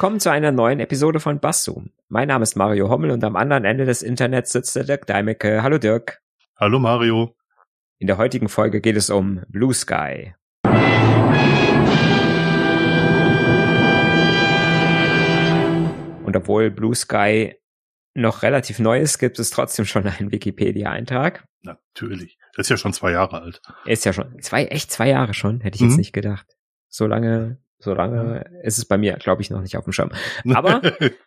Willkommen zu einer neuen Episode von Basszoom. Mein Name ist Mario Hommel und am anderen Ende des Internets sitzt der Dirk Deimecke. Hallo Dirk. Hallo Mario. In der heutigen Folge geht es um Blue Sky. Und obwohl Blue Sky noch relativ neu ist, gibt es trotzdem schon einen Wikipedia-Eintrag. Natürlich. Ist ja schon zwei Jahre alt. Ist ja schon zwei, echt zwei Jahre schon, hätte ich jetzt mhm. nicht gedacht. So lange so lange ist es bei mir, glaube ich, noch nicht auf dem Schirm. Aber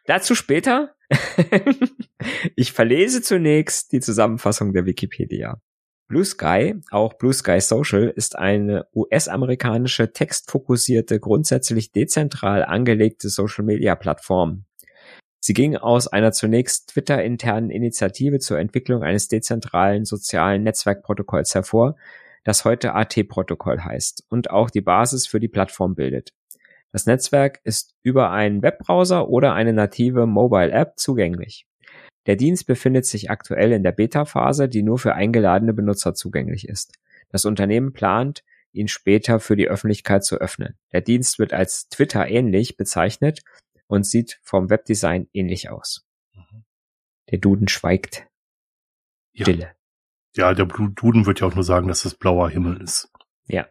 dazu später. ich verlese zunächst die Zusammenfassung der Wikipedia. Blue Sky, auch Blue Sky Social, ist eine US-amerikanische textfokussierte, grundsätzlich dezentral angelegte Social-Media-Plattform. Sie ging aus einer zunächst Twitter-internen Initiative zur Entwicklung eines dezentralen sozialen Netzwerkprotokolls hervor, das heute AT-Protokoll heißt und auch die Basis für die Plattform bildet. Das Netzwerk ist über einen Webbrowser oder eine native Mobile App zugänglich. Der Dienst befindet sich aktuell in der Beta-Phase, die nur für eingeladene Benutzer zugänglich ist. Das Unternehmen plant, ihn später für die Öffentlichkeit zu öffnen. Der Dienst wird als Twitter ähnlich bezeichnet und sieht vom Webdesign ähnlich aus. Mhm. Der Duden schweigt. Ja. Stille. Ja, der Duden wird ja auch nur sagen, dass es blauer Himmel ist. Ja,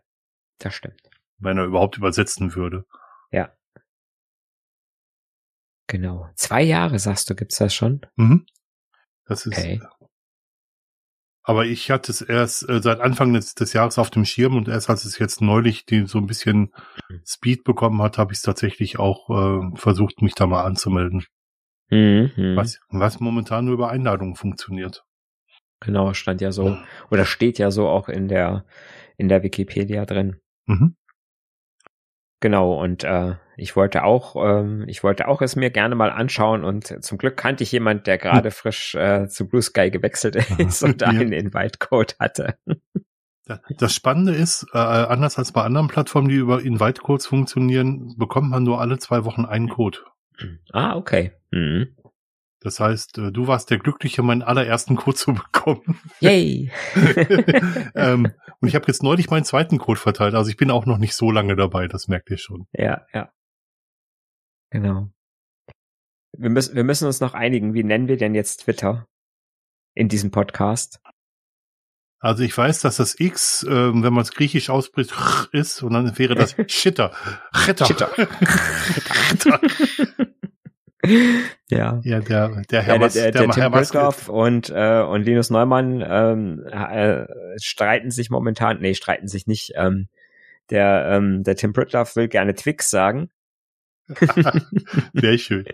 das stimmt. Wenn er überhaupt übersetzen würde. Ja. Genau. Zwei Jahre, sagst du, gibt's das schon? Mhm. Das ist. Okay. Aber ich hatte es erst äh, seit Anfang des, des, Jahres auf dem Schirm und erst als es jetzt neulich die, so ein bisschen mhm. Speed bekommen hat, habe ich es tatsächlich auch äh, versucht, mich da mal anzumelden. Mhm. Was, was momentan nur über Einladungen funktioniert. Genau, stand ja so, oder steht ja so auch in der, in der Wikipedia drin. Mhm. Genau, und äh, ich wollte auch, ähm, ich wollte auch es mir gerne mal anschauen und zum Glück kannte ich jemand, der gerade hm. frisch äh, zu Blue Sky gewechselt ist und einen ja. Invite-Code hatte. Das Spannende ist, äh, anders als bei anderen Plattformen, die über Invite-Codes funktionieren, bekommt man nur alle zwei Wochen einen Code. Ah, okay. Mhm. Das heißt, äh, du warst der Glückliche, meinen allerersten Code zu bekommen. Yay! ähm, und ich habe jetzt neulich meinen zweiten Code verteilt. Also ich bin auch noch nicht so lange dabei, das merkt ihr schon. Ja, ja. Genau. Wir müssen, wir müssen uns noch einigen, wie nennen wir denn jetzt Twitter in diesem Podcast? Also ich weiß, dass das X, ähm, wenn man es griechisch ausspricht, ist und dann wäre das Shitter. Shitter. Shitter. ja. Ja, der, der Herr, ja, der, der, der, der Tim Britloff und, äh, und Linus Neumann ähm, äh, streiten sich momentan, nee, streiten sich nicht. Ähm, der, ähm, der Tim Britloff will gerne Twix sagen. Sehr schön.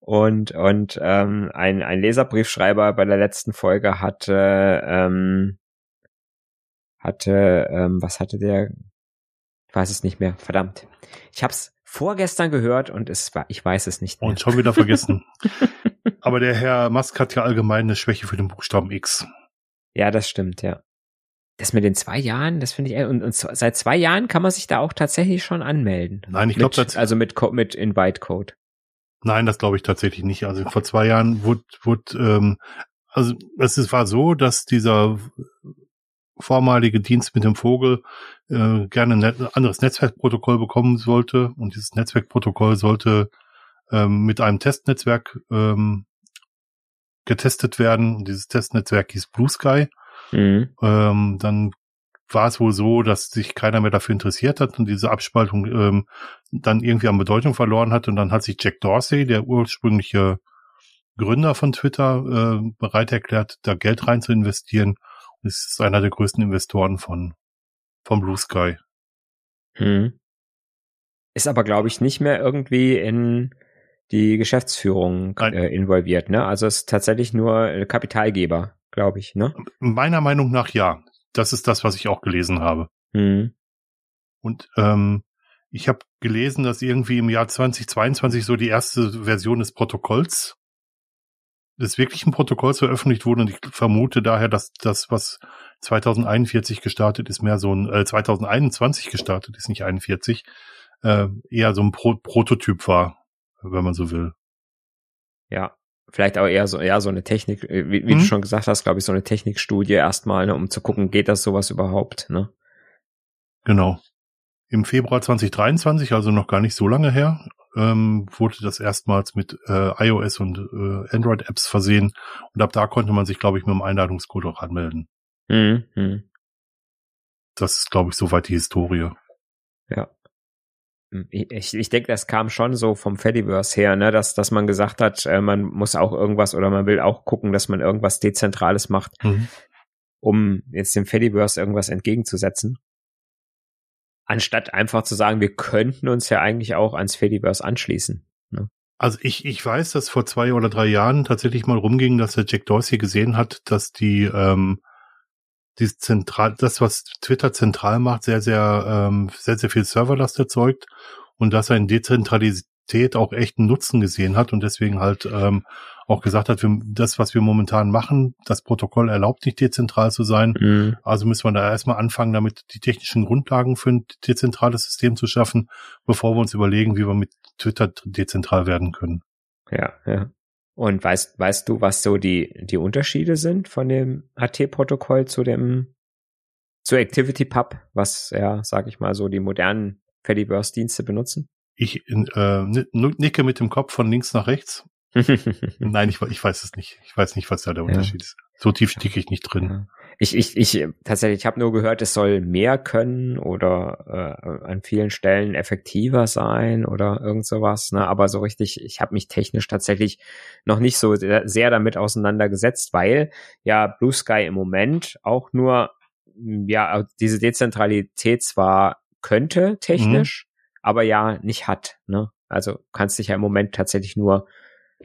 Und, und ähm, ein, ein Leserbriefschreiber bei der letzten Folge hatte, ähm, hatte, ähm, was hatte der? Ich weiß es nicht mehr, verdammt. Ich hab's vorgestern gehört und es war, ich weiß es nicht mehr. Und schon wieder vergessen. Aber der Herr Musk hat ja allgemein eine Schwäche für den Buchstaben X. Ja, das stimmt, ja. Das mit den zwei Jahren, das finde ich, und, und seit zwei Jahren kann man sich da auch tatsächlich schon anmelden. Nein, ich glaube, also mit, mit Invite-Code. Nein, das glaube ich tatsächlich nicht. Also vor zwei Jahren wurde, wurde ähm, also es war so, dass dieser vormalige Dienst mit dem Vogel äh, gerne ein anderes Netzwerkprotokoll bekommen sollte. Und dieses Netzwerkprotokoll sollte ähm, mit einem Testnetzwerk ähm, getestet werden. Und dieses Testnetzwerk hieß Blue Sky. Mhm. Ähm, dann war es wohl so, dass sich keiner mehr dafür interessiert hat und diese Abspaltung ähm, dann irgendwie an Bedeutung verloren hat. Und dann hat sich Jack Dorsey, der ursprüngliche Gründer von Twitter, äh, bereit erklärt, da Geld rein zu investieren ist einer der größten Investoren von, von Blue Sky. Hm. Ist aber, glaube ich, nicht mehr irgendwie in die Geschäftsführung äh, involviert, ne? Also ist tatsächlich nur Kapitalgeber, glaube ich, ne? Meiner Meinung nach ja. Das ist das, was ich auch gelesen habe. Hm. Und ähm, ich habe gelesen, dass irgendwie im Jahr 2022 so die erste Version des Protokolls des wirklichen Protokolls veröffentlicht wurde und ich vermute daher, dass das, was 2041 gestartet ist, mehr so ein, äh, 2021 gestartet ist, nicht 41, äh, eher so ein Pro Prototyp war, wenn man so will. Ja, vielleicht auch eher so, eher so eine Technik, äh, wie, wie mhm. du schon gesagt hast, glaube ich, so eine Technikstudie erstmal, ne, um zu gucken, geht das sowas überhaupt, ne? Genau. Im Februar 2023, also noch gar nicht so lange her, ähm, wurde das erstmals mit äh, iOS und äh, Android-Apps versehen. Und ab da konnte man sich, glaube ich, mit dem Einladungscode auch anmelden. Mhm. mhm. Das ist, glaube ich, soweit die Historie. Ja. Hm, ich, ich denke, das kam schon so vom Fediverse her, ne, dass, dass man gesagt hat, äh, man muss auch irgendwas oder man will auch gucken, dass man irgendwas Dezentrales macht, mhm. um jetzt dem Fediverse irgendwas entgegenzusetzen. Anstatt einfach zu sagen, wir könnten uns ja eigentlich auch ans Fediverse anschließen. Ne? Also ich, ich weiß, dass vor zwei oder drei Jahren tatsächlich mal rumging, dass der Jack Dorsey gesehen hat, dass die ähm, die zentral, das, was Twitter zentral macht, sehr, sehr, ähm, sehr, sehr viel Serverlast erzeugt und dass er in Dezentralität auch echten Nutzen gesehen hat und deswegen halt ähm, auch gesagt hat, wir, das, was wir momentan machen, das Protokoll erlaubt nicht dezentral zu sein. Mhm. Also müssen wir da erstmal anfangen, damit die technischen Grundlagen für ein dezentrales System zu schaffen, bevor wir uns überlegen, wie wir mit Twitter dezentral werden können. Ja, ja. Und weißt, weißt du, was so die, die Unterschiede sind von dem HT-Protokoll zu dem, zu ActivityPub, was ja, sag ich mal, so die modernen Fediverse-Dienste benutzen? Ich äh, nicke mit dem Kopf von links nach rechts. Nein, ich, ich weiß es nicht. Ich weiß nicht, was da der Unterschied ja. ist. So tief stecke ich nicht drin. Ich, ich, ich tatsächlich, ich habe nur gehört, es soll mehr können oder äh, an vielen Stellen effektiver sein oder irgend sowas. Ne? Aber so richtig, ich habe mich technisch tatsächlich noch nicht so sehr, sehr damit auseinandergesetzt, weil ja Blue Sky im Moment auch nur ja diese Dezentralität zwar könnte technisch, mhm. aber ja nicht hat. Ne? Also kannst dich ja im Moment tatsächlich nur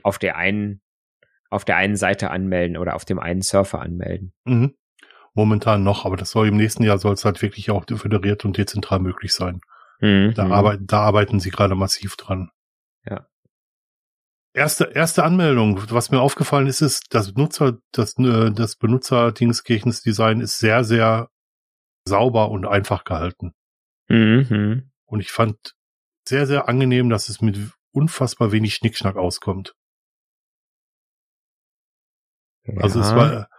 auf der einen auf der einen Seite anmelden oder auf dem einen Surfer anmelden. Mhm. Momentan noch, aber das soll im nächsten Jahr soll es halt wirklich auch föderiert und dezentral möglich sein. Mhm. Da, arbeiten, da arbeiten sie gerade massiv dran. Ja. Erste, erste Anmeldung, was mir aufgefallen ist, ist, das Benutzer, das, äh, das Benutzerdingstkirchens Design ist sehr, sehr sauber und einfach gehalten. Mhm. Und ich fand sehr, sehr angenehm, dass es mit unfassbar wenig Schnickschnack auskommt. Ja. Also es war,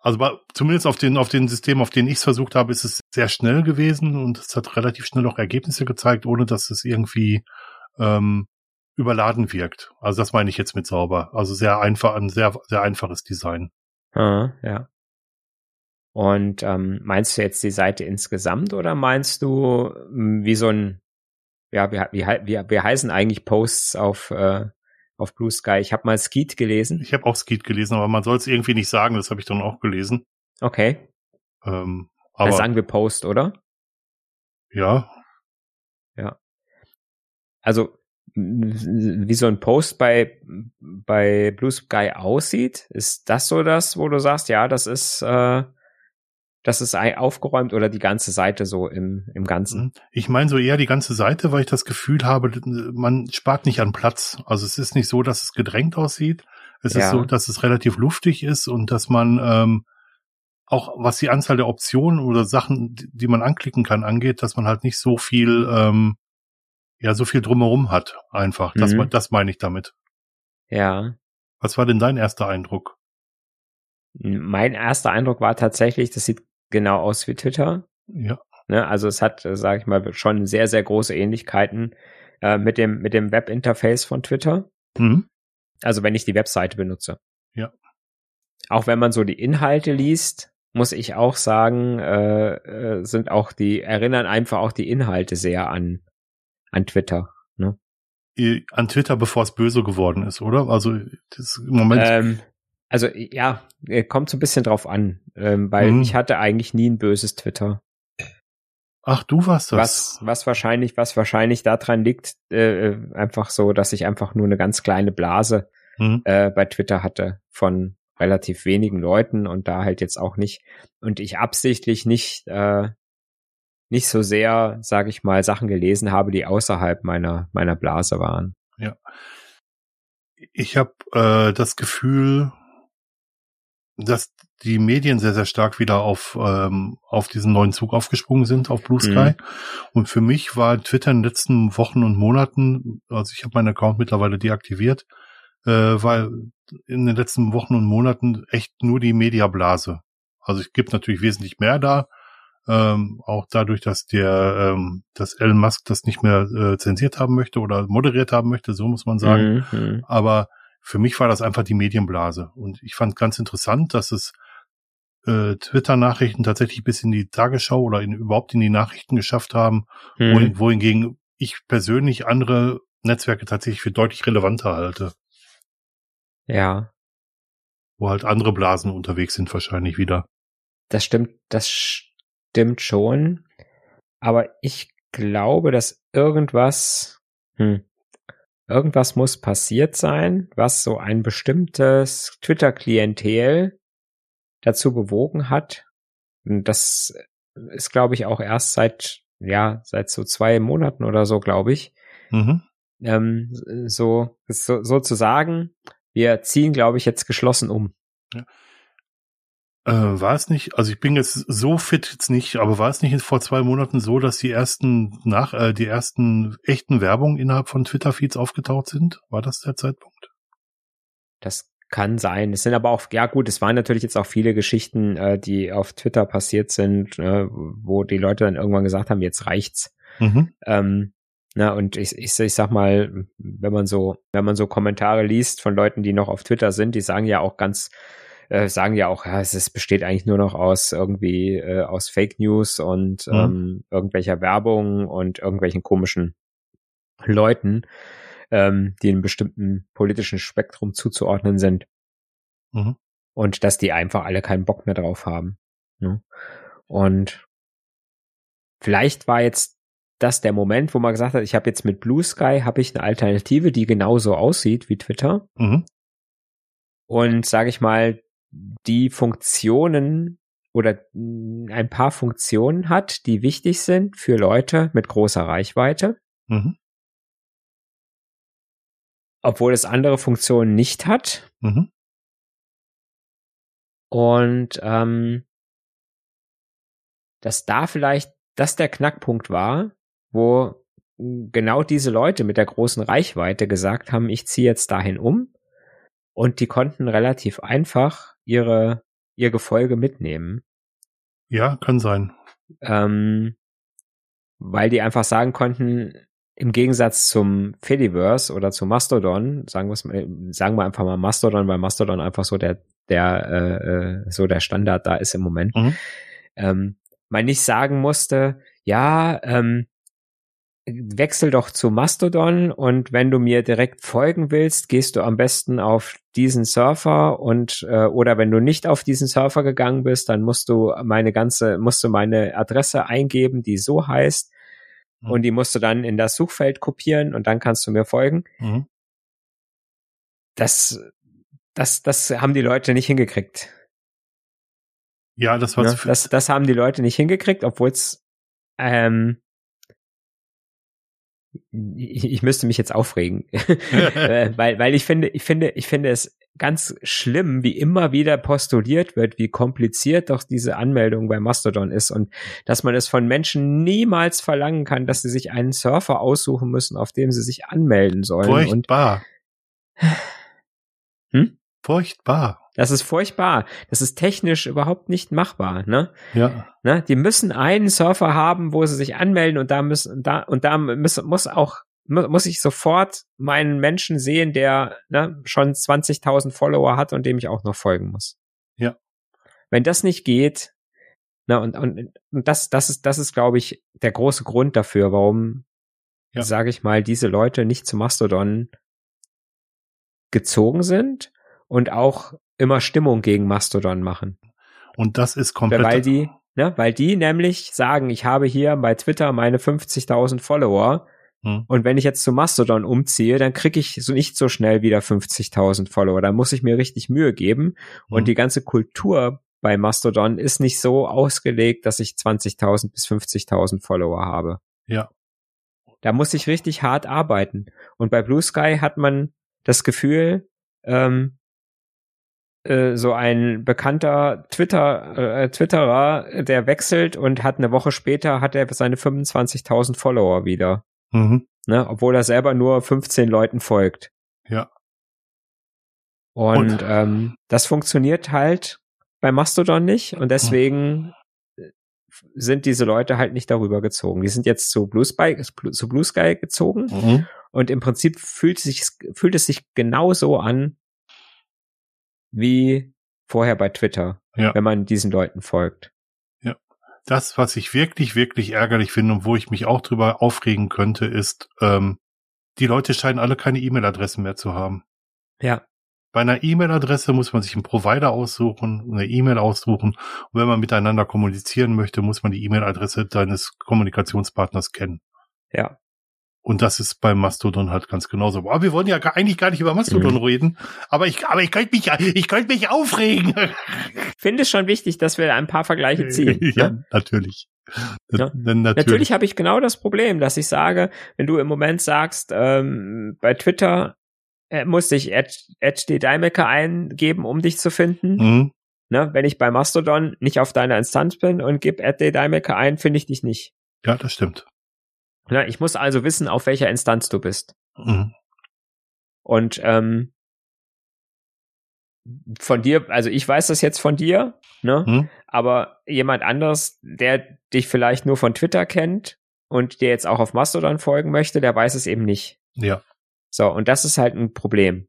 also bei, zumindest auf den, auf den Systemen, auf denen ich es versucht habe, ist es sehr schnell gewesen und es hat relativ schnell auch Ergebnisse gezeigt, ohne dass es irgendwie ähm, überladen wirkt. Also das meine ich jetzt mit sauber. Also sehr einfach, ein sehr, sehr einfaches Design. Ah, ja. Und ähm, meinst du jetzt die Seite insgesamt oder meinst du hm, wie so ein, ja, wie, wie, wie, wie heißen eigentlich Posts auf äh, auf Blue Sky. Ich habe mal Skeet gelesen. Ich habe auch Skeet gelesen, aber man soll es irgendwie nicht sagen, das habe ich dann auch gelesen. Okay. Ähm, aber dann sagen wir Post, oder? Ja. Ja. Also wie so ein Post bei bei Blue Sky aussieht, ist das so das, wo du sagst, ja, das ist äh, das ist aufgeräumt oder die ganze Seite so im, im Ganzen? Mhm. Ich meine so eher die ganze Seite, weil ich das Gefühl habe, man spart nicht an Platz. Also es ist nicht so, dass es gedrängt aussieht. Es ja. ist so, dass es relativ luftig ist und dass man ähm, auch was die Anzahl der Optionen oder Sachen, die man anklicken kann, angeht, dass man halt nicht so viel, ähm, ja, so viel drumherum hat. Einfach. Mhm. Das, das meine ich damit. Ja. Was war denn dein erster Eindruck? Mein erster Eindruck war tatsächlich, das sieht genau aus wie Twitter. Ja. Ne, also es hat, sage ich mal, schon sehr, sehr große Ähnlichkeiten äh, mit dem, mit dem Webinterface von Twitter. Mhm. Also wenn ich die Webseite benutze. Ja. Auch wenn man so die Inhalte liest, muss ich auch sagen, äh, äh, sind auch die, erinnern einfach auch die Inhalte sehr an, an Twitter. Ne? An Twitter, bevor es böse geworden ist, oder? Also das im Moment. Ähm, also ja, kommt so ein bisschen drauf an, ähm, weil mhm. ich hatte eigentlich nie ein böses Twitter. Ach, du warst das. Was, was wahrscheinlich, was wahrscheinlich daran liegt, äh, einfach so, dass ich einfach nur eine ganz kleine Blase mhm. äh, bei Twitter hatte von relativ wenigen Leuten und da halt jetzt auch nicht und ich absichtlich nicht äh, nicht so sehr, sage ich mal, Sachen gelesen habe, die außerhalb meiner meiner Blase waren. Ja, ich habe äh, das Gefühl, dass die Medien sehr, sehr stark wieder auf, ähm, auf diesen neuen Zug aufgesprungen sind, auf Blue Sky. Mhm. Und für mich war Twitter in den letzten Wochen und Monaten, also ich habe meinen Account mittlerweile deaktiviert, äh, weil in den letzten Wochen und Monaten echt nur die Mediablase. Also es gibt natürlich wesentlich mehr da, Ähm, auch dadurch, dass der, ähm, dass Elon Musk das nicht mehr äh, zensiert haben möchte oder moderiert haben möchte, so muss man sagen. Mhm. Aber für mich war das einfach die Medienblase. Und ich fand ganz interessant, dass es äh, Twitter-Nachrichten tatsächlich bis in die Tagesschau oder in, überhaupt in die Nachrichten geschafft haben, mhm. wohingegen ich persönlich andere Netzwerke tatsächlich für deutlich relevanter halte. Ja. Wo halt andere Blasen unterwegs sind wahrscheinlich wieder. Das stimmt, das stimmt schon. Aber ich glaube, dass irgendwas, hm, irgendwas muss passiert sein, was so ein bestimmtes Twitter-Klientel dazu bewogen hat. Und das ist, glaube ich, auch erst seit, ja, seit so zwei Monaten oder so, glaube ich. Mhm. Ähm, so, so, so zu sagen, wir ziehen, glaube ich, jetzt geschlossen um. Ja. Äh, war es nicht, also ich bin jetzt so fit jetzt nicht, aber war es nicht vor zwei Monaten so, dass die ersten nach, äh, die ersten echten Werbungen innerhalb von Twitter-Feeds aufgetaucht sind? War das der Zeitpunkt? Das kann sein. Es sind aber auch, ja gut, es waren natürlich jetzt auch viele Geschichten, äh, die auf Twitter passiert sind, äh, wo die Leute dann irgendwann gesagt haben, jetzt reicht's. Mhm. Ähm, na, und ich, ich, ich sag mal, wenn man so, wenn man so Kommentare liest von Leuten, die noch auf Twitter sind, die sagen ja auch ganz, äh, sagen ja auch, ja, es ist, besteht eigentlich nur noch aus irgendwie äh, aus Fake News und mhm. ähm, irgendwelcher Werbung und irgendwelchen komischen Leuten ähm, die einem bestimmten politischen Spektrum zuzuordnen sind. Mhm. Und dass die einfach alle keinen Bock mehr drauf haben. Ne? Und vielleicht war jetzt das der Moment, wo man gesagt hat, ich habe jetzt mit Blue Sky habe ich eine Alternative, die genauso aussieht wie Twitter. Mhm. Und sage ich mal, die Funktionen oder ein paar Funktionen hat, die wichtig sind für Leute mit großer Reichweite. Mhm obwohl es andere Funktionen nicht hat. Mhm. Und ähm, dass da vielleicht das der Knackpunkt war, wo genau diese Leute mit der großen Reichweite gesagt haben, ich ziehe jetzt dahin um und die konnten relativ einfach ihre ihr Gefolge mitnehmen. Ja, kann sein. Ähm, weil die einfach sagen konnten, im Gegensatz zum Fediverse oder zu Mastodon, sagen wir sagen wir einfach mal Mastodon, weil Mastodon einfach so der der äh, äh, so der Standard da ist im Moment. Mhm. Ähm, man nicht sagen musste, ja, ähm, wechsel doch zu Mastodon und wenn du mir direkt folgen willst, gehst du am besten auf diesen Surfer und äh, oder wenn du nicht auf diesen Surfer gegangen bist, dann musst du meine ganze musst du meine Adresse eingeben, die so heißt mhm. und die musst du dann in das Suchfeld kopieren und dann kannst du mir folgen. Mhm. Das, das, das haben die Leute nicht hingekriegt. Ja, das war ja, das, das haben die Leute nicht hingekriegt, obwohl es ähm, ich, ich müsste mich jetzt aufregen, äh, weil weil ich finde ich finde ich finde es ganz schlimm, wie immer wieder postuliert wird, wie kompliziert doch diese Anmeldung bei Mastodon ist und dass man es von Menschen niemals verlangen kann, dass sie sich einen Surfer aussuchen müssen, auf dem sie sich anmelden sollen. Furchtbar. Und, hm? Furchtbar. Das ist furchtbar. Das ist technisch überhaupt nicht machbar, ne? Ja. Ne? Die müssen einen Surfer haben, wo sie sich anmelden und da müssen, da, und da muss, muss auch muss ich sofort meinen Menschen sehen, der ne, schon 20.000 Follower hat und dem ich auch noch folgen muss. Ja. Wenn das nicht geht, na und, und, und das, das ist, das ist, glaube ich, der große Grund dafür, warum, ja. sage ich mal, diese Leute nicht zu Mastodon gezogen sind und auch immer Stimmung gegen Mastodon machen. Und das ist komplett. Weil die, ne, weil die nämlich sagen, ich habe hier bei Twitter meine 50.000 Follower hm. Und wenn ich jetzt zu Mastodon umziehe, dann kriege ich so nicht so schnell wieder 50.000 Follower. Da muss ich mir richtig Mühe geben. Und hm. die ganze Kultur bei Mastodon ist nicht so ausgelegt, dass ich 20.000 bis 50.000 Follower habe. Ja. Da muss ich richtig hart arbeiten. Und bei Blue Sky hat man das Gefühl, ähm, äh, so ein bekannter Twitter äh, Twitterer, der wechselt und hat eine Woche später hat er seine 25.000 Follower wieder. Mhm. Ne, obwohl er selber nur 15 Leuten folgt. Ja. Und, und ähm, das funktioniert halt bei Mastodon nicht und deswegen mhm. sind diese Leute halt nicht darüber gezogen. Die sind jetzt zu Blue Sky, zu Blue Sky gezogen mhm. und im Prinzip fühlt es sich, fühlt es sich genauso an wie vorher bei Twitter, ja. wenn man diesen Leuten folgt. Ja. Das, was ich wirklich, wirklich ärgerlich finde und wo ich mich auch drüber aufregen könnte, ist, ähm, die Leute scheinen alle keine E-Mail-Adressen mehr zu haben. Ja. Bei einer E-Mail-Adresse muss man sich einen Provider aussuchen, eine E-Mail aussuchen. Und wenn man miteinander kommunizieren möchte, muss man die E-Mail-Adresse deines Kommunikationspartners kennen. Ja. Und das ist beim Mastodon halt ganz genauso. Aber wir wollen ja gar, eigentlich gar nicht über Mastodon mhm. reden. Aber ich, aber ich könnte mich, ich könnte mich aufregen. Ich finde es schon wichtig, dass wir ein paar Vergleiche ziehen. ja, ne? natürlich. Ja. natürlich, natürlich habe ich genau das Problem, dass ich sage, wenn du im Moment sagst, ähm, bei Twitter äh, musste ich Edge Daimecker eingeben, um dich zu finden. Mhm. Ne, wenn ich bei Mastodon nicht auf deiner Instanz bin und gebe Daimecker ein, finde ich dich nicht. Ja, das stimmt. Ne, ich muss also wissen, auf welcher Instanz du bist. Mhm. Und ähm, von dir, also ich weiß das jetzt von dir, ne? Mhm. Aber jemand anderes, der dich vielleicht nur von Twitter kennt und dir jetzt auch auf Mastodon folgen möchte, der weiß es eben nicht. Ja. So, und das ist halt ein Problem.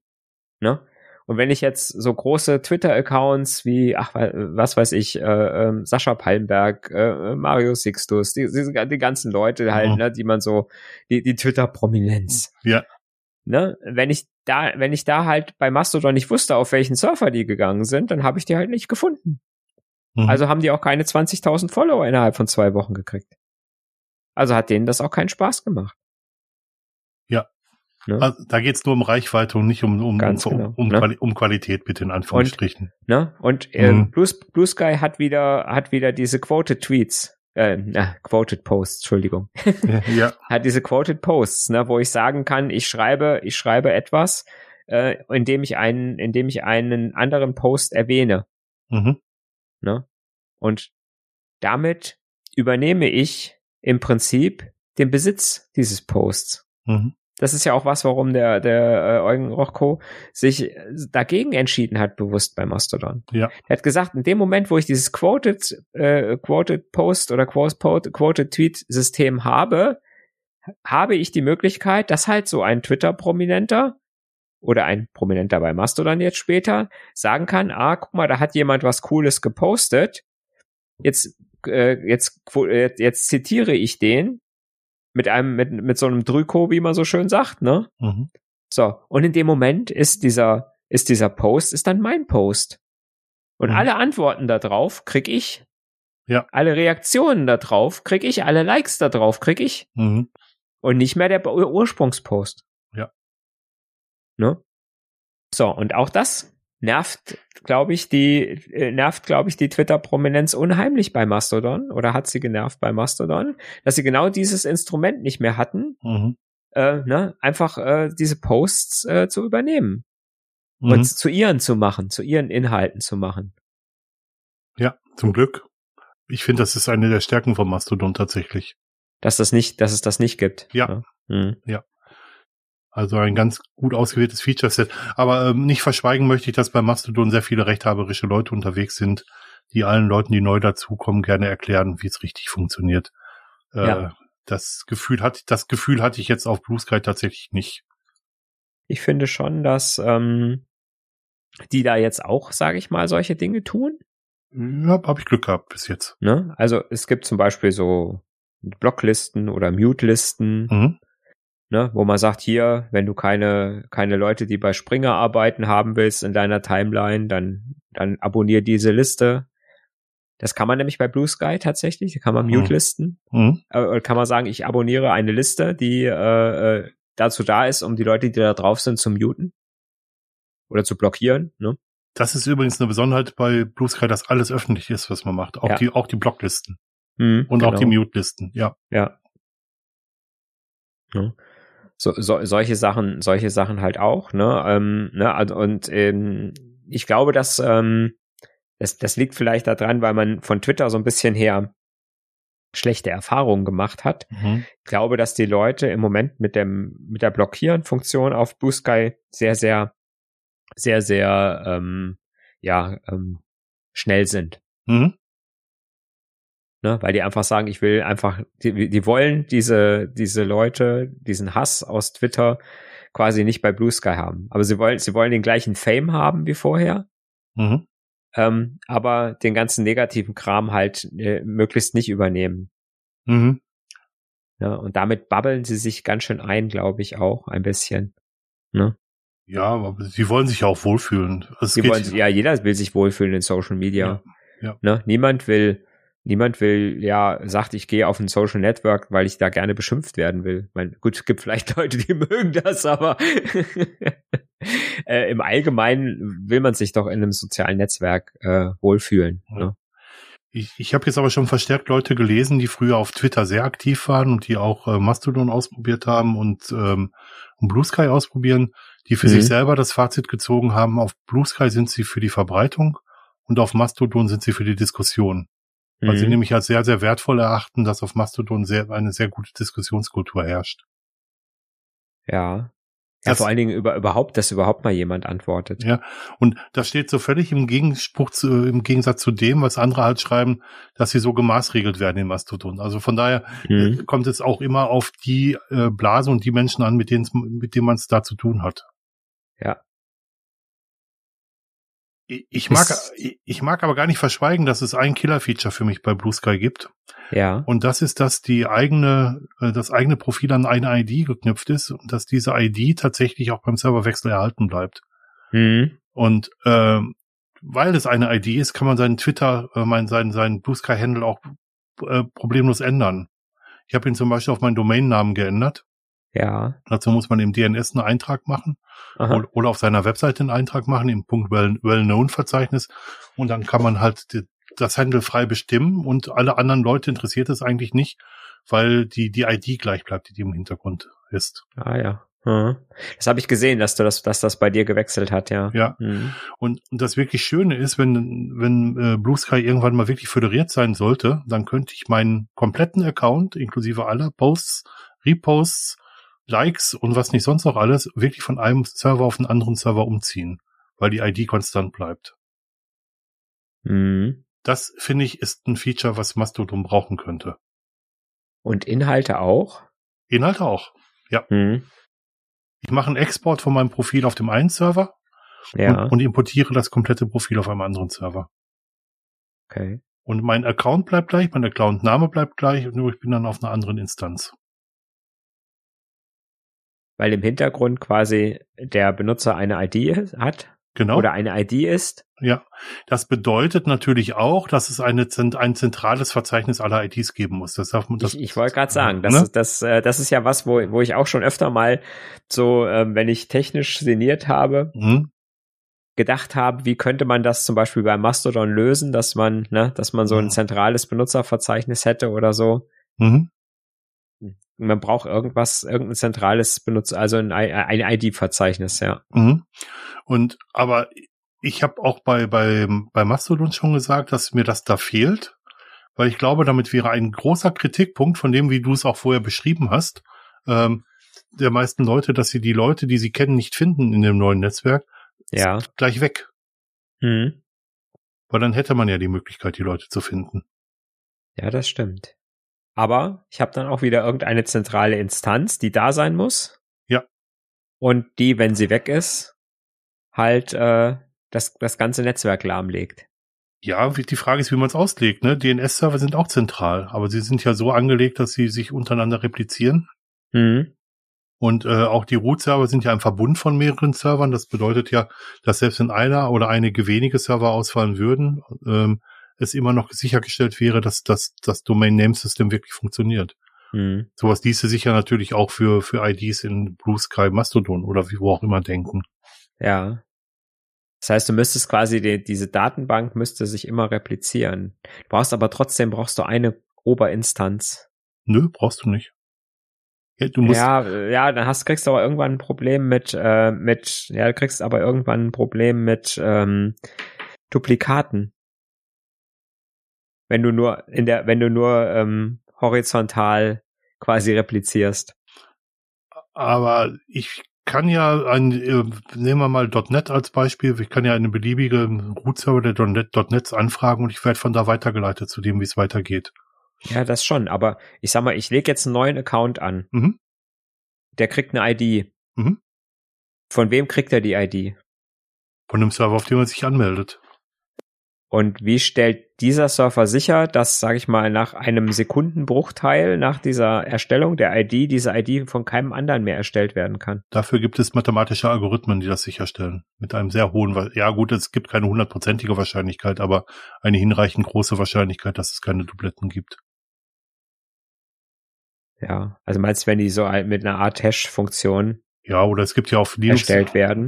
Ne? Und wenn ich jetzt so große Twitter-Accounts wie, ach, was weiß ich, äh, äh, Sascha Palmberg, äh, Mario Sixtus, die, die, die ganzen Leute halt, oh. ne, die man so, die, die Twitter-Prominenz. Ja. Ne, wenn ich da, wenn ich da halt bei Mastodon nicht wusste, auf welchen Surfer die gegangen sind, dann habe ich die halt nicht gefunden. Mhm. Also haben die auch keine 20.000 Follower innerhalb von zwei Wochen gekriegt. Also hat denen das auch keinen Spaß gemacht. Ne? Also, da geht's nur um Reichweite und nicht um, um, um, genau, um, ne? Quali um, Qualität, bitte in Anführungsstrichen. Und, ne? und äh, mhm. Blue, Blue Sky hat wieder, hat wieder diese Quoted Tweets. Äh, na, Quoted Posts, Entschuldigung. ja. Hat diese Quoted Posts, ne, wo ich sagen kann, ich schreibe, ich schreibe etwas, äh, indem ich einen, indem ich einen anderen Post erwähne. Mhm. Ne? Und damit übernehme ich im Prinzip den Besitz dieses Posts. Mhm. Das ist ja auch was, warum der, der äh, Eugen Rochko sich dagegen entschieden hat, bewusst bei Mastodon. Ja. Er hat gesagt, in dem Moment, wo ich dieses Quoted, äh, Quoted Post oder Quoted, Tweet System habe, habe ich die Möglichkeit, dass halt so ein Twitter-Prominenter oder ein Prominenter bei Mastodon jetzt später sagen kann, ah, guck mal, da hat jemand was Cooles gepostet. Jetzt, äh, jetzt, jetzt zitiere ich den mit einem, mit, mit so einem Drüko, wie man so schön sagt, ne? Mhm. So. Und in dem Moment ist dieser, ist dieser Post, ist dann mein Post. Und mhm. alle Antworten darauf krieg ich. Ja. Alle Reaktionen darauf krieg ich, alle Likes darauf krieg ich. Mhm. Und nicht mehr der Ursprungspost. Ja. Ne? So, und auch das nervt, glaube ich, die äh, nervt, glaube ich, die Twitter-Prominenz unheimlich bei Mastodon oder hat sie genervt bei Mastodon, dass sie genau dieses Instrument nicht mehr hatten, mhm. äh, ne, einfach äh, diese Posts äh, zu übernehmen mhm. und zu ihren zu machen, zu ihren Inhalten zu machen. Ja, zum Glück. Ich finde, das ist eine der Stärken von Mastodon tatsächlich. Dass das nicht, dass es das nicht gibt. Ja. Ne? Mhm. Ja. Also ein ganz gut ausgewähltes Feature-Set. Aber ähm, nicht verschweigen möchte ich, dass bei Mastodon sehr viele rechthaberische Leute unterwegs sind, die allen Leuten, die neu dazukommen, gerne erklären, wie es richtig funktioniert. Äh, ja. Das Gefühl hat, das Gefühl hatte ich jetzt auf Blue Sky tatsächlich nicht. Ich finde schon, dass ähm, die da jetzt auch, sage ich mal, solche Dinge tun. Ja, habe ich Glück gehabt bis jetzt. Ne? Also es gibt zum Beispiel so Blocklisten oder Mute-Listen. Mhm ne, wo man sagt, hier, wenn du keine, keine Leute, die bei Springer arbeiten haben willst in deiner Timeline, dann, dann abonnier diese Liste. Das kann man nämlich bei Blue Sky tatsächlich, da kann man mhm. Mute-Listen. Mhm. Äh, kann man sagen, ich abonniere eine Liste, die äh, äh, dazu da ist, um die Leute, die da drauf sind, zu muten oder zu blockieren. Ne? Das ist übrigens eine Besonderheit bei Blue Sky, dass alles öffentlich ist, was man macht. Auch ja. die, auch die Blocklisten. Mhm, und genau. auch die Mute-Listen, ja. Ja. ja so, so, solche Sachen, solche Sachen halt auch, ne? Ähm, ne? Also, und ähm, ich glaube, dass ähm, das, das liegt vielleicht daran, weil man von Twitter so ein bisschen her schlechte Erfahrungen gemacht hat. Mhm. Ich glaube, dass die Leute im Moment mit dem mit der Blockieren-Funktion auf Blue Sky sehr, sehr, sehr, sehr ähm, ja ähm, schnell sind. Mhm. Ne, weil die einfach sagen, ich will einfach, die, die wollen diese, diese Leute, diesen Hass aus Twitter quasi nicht bei Blue Sky haben. Aber sie wollen, sie wollen den gleichen Fame haben wie vorher. Mhm. Ähm, aber den ganzen negativen Kram halt äh, möglichst nicht übernehmen. Mhm. Ja, und damit babbeln sie sich ganz schön ein, glaube ich, auch ein bisschen. Ne? Ja, aber sie wollen sich auch wohlfühlen. Also sie wollen, ja, jeder will sich wohlfühlen in Social Media. Ja, ja. Ne? Niemand will Niemand will, ja, sagt, ich gehe auf ein Social Network, weil ich da gerne beschimpft werden will. Ich meine, gut, es gibt vielleicht Leute, die mögen das, aber äh, im Allgemeinen will man sich doch in einem sozialen Netzwerk äh, wohlfühlen. Ja. Ne? Ich, ich habe jetzt aber schon verstärkt Leute gelesen, die früher auf Twitter sehr aktiv waren und die auch äh, Mastodon ausprobiert haben und, ähm, und Blue Sky ausprobieren, die für mhm. sich selber das Fazit gezogen haben, auf Blue Sky sind sie für die Verbreitung und auf Mastodon sind sie für die Diskussion. Weil mhm. sie nämlich als sehr, sehr wertvoll erachten, dass auf Mastodon sehr, eine sehr gute Diskussionskultur herrscht. Ja. Ja, das, vor allen Dingen über, überhaupt, dass überhaupt mal jemand antwortet. Ja, und das steht so völlig im Gegenspruch zu, im Gegensatz zu dem, was andere halt schreiben, dass sie so gemaßregelt werden in Mastodon. Also von daher mhm. Äh, kommt es auch immer auf die äh, Blase und die Menschen an, mit denen, mit denen man es da zu tun hat. Ja. Ich mag, ich mag aber gar nicht verschweigen, dass es ein Killer-Feature für mich bei Blue Sky gibt. Ja. Und das ist, dass die eigene, äh, das eigene Profil an eine ID geknüpft ist und dass diese ID tatsächlich auch beim Serverwechsel erhalten bleibt. Mhm. Und äh, weil es eine ID ist, kann man seinen Twitter, äh, mein, seinen, seinen Blue Sky Handle auch äh, problemlos ändern. Ich habe ihn zum Beispiel auf meinen Domainnamen geändert. Ja. Dazu muss man im DNS einen Eintrag machen Aha. oder auf seiner Webseite einen Eintrag machen im Punkt Well-Known-Verzeichnis und dann kann man halt das Handle frei bestimmen und alle anderen Leute interessiert es eigentlich nicht, weil die, die ID gleich bleibt, die im Hintergrund ist. Ah ja. Das habe ich gesehen, dass du das, dass das bei dir gewechselt hat, ja. Ja. Mhm. Und, und das wirklich Schöne ist, wenn, wenn äh, Blue Sky irgendwann mal wirklich föderiert sein sollte, dann könnte ich meinen kompletten Account, inklusive aller Posts, Reposts, Likes und was nicht sonst noch alles wirklich von einem Server auf einen anderen Server umziehen, weil die ID konstant bleibt. Mhm. Das finde ich ist ein Feature, was Mastodon brauchen könnte. Und Inhalte auch? Inhalte auch, ja. Mhm. Ich mache einen Export von meinem Profil auf dem einen Server ja. und, und importiere das komplette Profil auf einem anderen Server. Okay. Und mein Account bleibt gleich, mein Account-Name bleibt gleich, nur ich bin dann auf einer anderen Instanz weil im Hintergrund quasi der Benutzer eine ID hat. Genau. Oder eine ID ist. Ja, das bedeutet natürlich auch, dass es eine, ein zentrales Verzeichnis aller IDs geben muss. Das darf man, das, ich ich wollte gerade sagen, das, ne? ist, das, äh, das ist ja was, wo, wo ich auch schon öfter mal so, ähm, wenn ich technisch sinniert habe, mhm. gedacht habe, wie könnte man das zum Beispiel bei Mastodon lösen, dass man, ne, dass man so ein mhm. zentrales Benutzerverzeichnis hätte oder so. Mhm man braucht irgendwas, irgendein zentrales Benutzer, also ein, ein ID-Verzeichnis, ja. Mhm. Und aber ich habe auch bei, bei, bei Mastodon schon gesagt, dass mir das da fehlt, weil ich glaube, damit wäre ein großer Kritikpunkt von dem, wie du es auch vorher beschrieben hast, ähm, der meisten Leute, dass sie die Leute, die sie kennen, nicht finden in dem neuen Netzwerk, ja. gleich weg. Mhm. Weil dann hätte man ja die Möglichkeit, die Leute zu finden. Ja, das stimmt. Aber ich habe dann auch wieder irgendeine zentrale Instanz, die da sein muss. Ja. Und die, wenn sie weg ist, halt äh, das, das ganze Netzwerk lahmlegt. Ja, die Frage ist, wie man es auslegt. Ne? DNS-Server sind auch zentral, aber sie sind ja so angelegt, dass sie sich untereinander replizieren. Mhm. Und äh, auch die Root-Server sind ja ein Verbund von mehreren Servern. Das bedeutet ja, dass selbst wenn einer oder einige wenige Server ausfallen würden, ähm, es immer noch sichergestellt wäre, dass, dass das Domain Name System wirklich funktioniert. Mhm. Sowas ließe sich ja natürlich auch für, für IDs in Blue Sky Mastodon oder wie wo auch immer denken. Ja. Das heißt, du müsstest quasi die, diese Datenbank müsste sich immer replizieren. Du brauchst aber trotzdem brauchst du eine Oberinstanz. Nö, brauchst du nicht. Ja, du musst ja, ja, dann hast, kriegst du aber irgendwann ein Problem mit, äh, mit, ja, du kriegst aber irgendwann ein Problem mit ähm, Duplikaten wenn du nur in der, wenn du nur ähm, horizontal quasi replizierst. Aber ich kann ja ein, äh, nehmen wir mal .NET als Beispiel, ich kann ja eine beliebige Root-Server der .NET, .NET anfragen und ich werde von da weitergeleitet zu dem, wie es weitergeht. Ja, das schon. Aber ich sag mal, ich lege jetzt einen neuen Account an. Mhm. Der kriegt eine ID. Mhm. Von wem kriegt er die ID? Von dem Server, auf dem man sich anmeldet. Und wie stellt dieser Surfer sicher, dass, sage ich mal, nach einem Sekundenbruchteil nach dieser Erstellung der ID diese ID von keinem anderen mehr erstellt werden kann? Dafür gibt es mathematische Algorithmen, die das sicherstellen. Mit einem sehr hohen, ja gut, es gibt keine hundertprozentige Wahrscheinlichkeit, aber eine hinreichend große Wahrscheinlichkeit, dass es keine Dubletten gibt. Ja, also meinst du, wenn die so mit einer Art Hash-Funktion ja, oder es gibt ja auf Linux,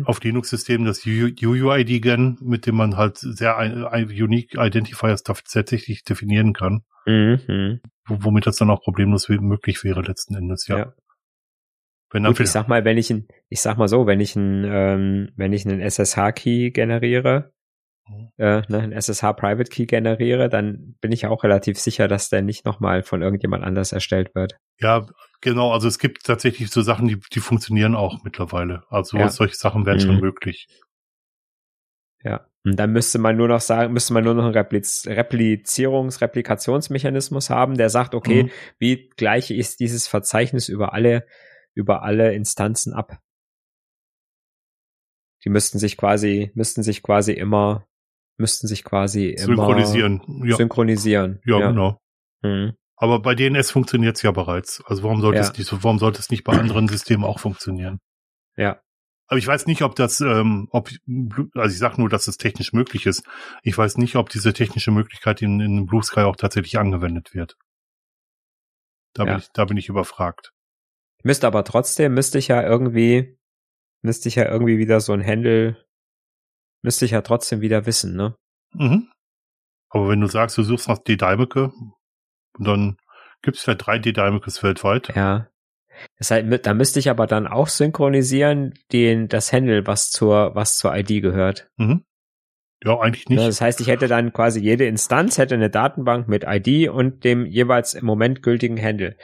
auf Linux-Systemen das UUID-Gen, mit dem man halt sehr ein, ein Unique Identifiers tatsächlich definieren kann. Mhm. Womit das dann auch problemlos möglich wäre letzten Endes, ja. ja. Wenn Gut, ich sag mal, wenn ich ein, ich sag mal so, wenn ich ein, ähm, wenn ich einen SSH-Key generiere. Äh, ne, einen SSH-Private-Key generiere, dann bin ich auch relativ sicher, dass der nicht nochmal von irgendjemand anders erstellt wird. Ja, Genau, also es gibt tatsächlich so Sachen, die, die funktionieren auch mittlerweile. Also ja. solche Sachen werden mhm. schon möglich. Ja. Und dann müsste man nur noch sagen, müsste man nur noch einen Repliz Replizierungs-, Replikationsmechanismus haben, der sagt, okay, mhm. wie gleiche ich dieses Verzeichnis über alle, über alle Instanzen ab? Die müssten sich quasi, müssten sich quasi immer, müssten sich quasi synchronisieren. ja. synchronisieren. Ja, ja. genau. Mhm. Aber bei DNS funktioniert es ja bereits. Also warum sollte ja. es nicht, warum sollte es nicht bei anderen Systemen auch funktionieren? Ja. Aber ich weiß nicht, ob das, ähm, ob, also ich sage nur, dass es technisch möglich ist. Ich weiß nicht, ob diese technische Möglichkeit in, in Blue Sky auch tatsächlich angewendet wird. Da, bin ich, da bin ich überfragt. Müsste aber trotzdem, müsste ich ja irgendwie, müsste ich ja irgendwie wieder so ein Handle, müsste ich ja trotzdem wieder wissen, ne? Mhm. Aber wenn du sagst, du suchst nach D. Daimeke, und dann gibt es vielleicht drei D-Dynamics weltweit. Ja. Das heißt, da müsste ich aber dann auch synchronisieren, den, das Handle, was zur, was zur ID gehört. Mhm. Ja, eigentlich nicht. Das heißt, ich hätte dann quasi jede Instanz hätte eine Datenbank mit ID und dem jeweils im Moment gültigen Handle,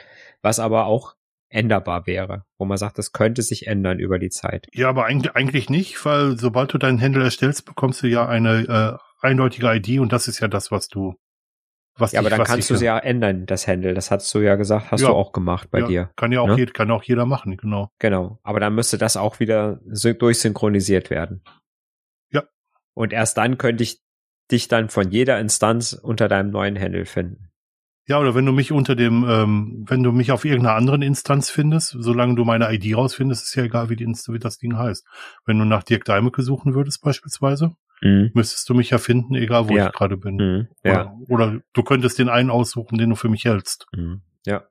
was aber auch änderbar wäre, wo man sagt, das könnte sich ändern über die Zeit. Ja, aber eigentlich, eigentlich nicht, weil sobald du deinen Handle erstellst, bekommst du ja eine äh, eindeutige ID und das ist ja das, was du was ja, aber dann kannst du es ja ändern, das Handle. Das hast du ja gesagt, hast ja. du auch gemacht bei ja, dir. Kann ja auch, ne? jeder, kann auch jeder machen, genau. Genau. Aber dann müsste das auch wieder durchsynchronisiert werden. Ja. Und erst dann könnte ich dich dann von jeder Instanz unter deinem neuen Handle finden. Ja, oder wenn du mich unter dem, ähm, wenn du mich auf irgendeiner anderen Instanz findest, solange du meine ID rausfindest, ist ja egal, wie, die, wie das Ding heißt. Wenn du nach Dirk Daimeke suchen würdest beispielsweise, mhm. müsstest du mich ja finden, egal wo ja. ich gerade bin. Mhm. Ja. Oder, oder, du könntest den einen aussuchen, den du für mich hältst. Mhm. Ja.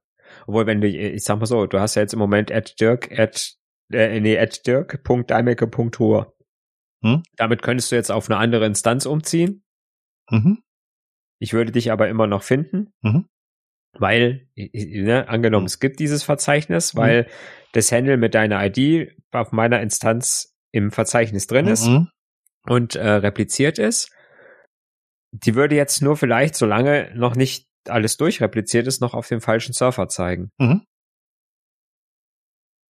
Obwohl, wenn du, ich sag mal so, du hast ja jetzt im Moment at dirk at, äh, nee, at dirk.daimeke.tour. Hm? Damit könntest du jetzt auf eine andere Instanz umziehen. Mhm. Ich würde dich aber immer noch finden. Mhm. Weil, ne, angenommen, mhm. es gibt dieses Verzeichnis, weil mhm. das Handle mit deiner ID auf meiner Instanz im Verzeichnis drin ist. Mhm und äh, repliziert ist. Die würde jetzt nur vielleicht, solange noch nicht alles durchrepliziert ist, noch auf dem falschen Surfer zeigen. Mhm.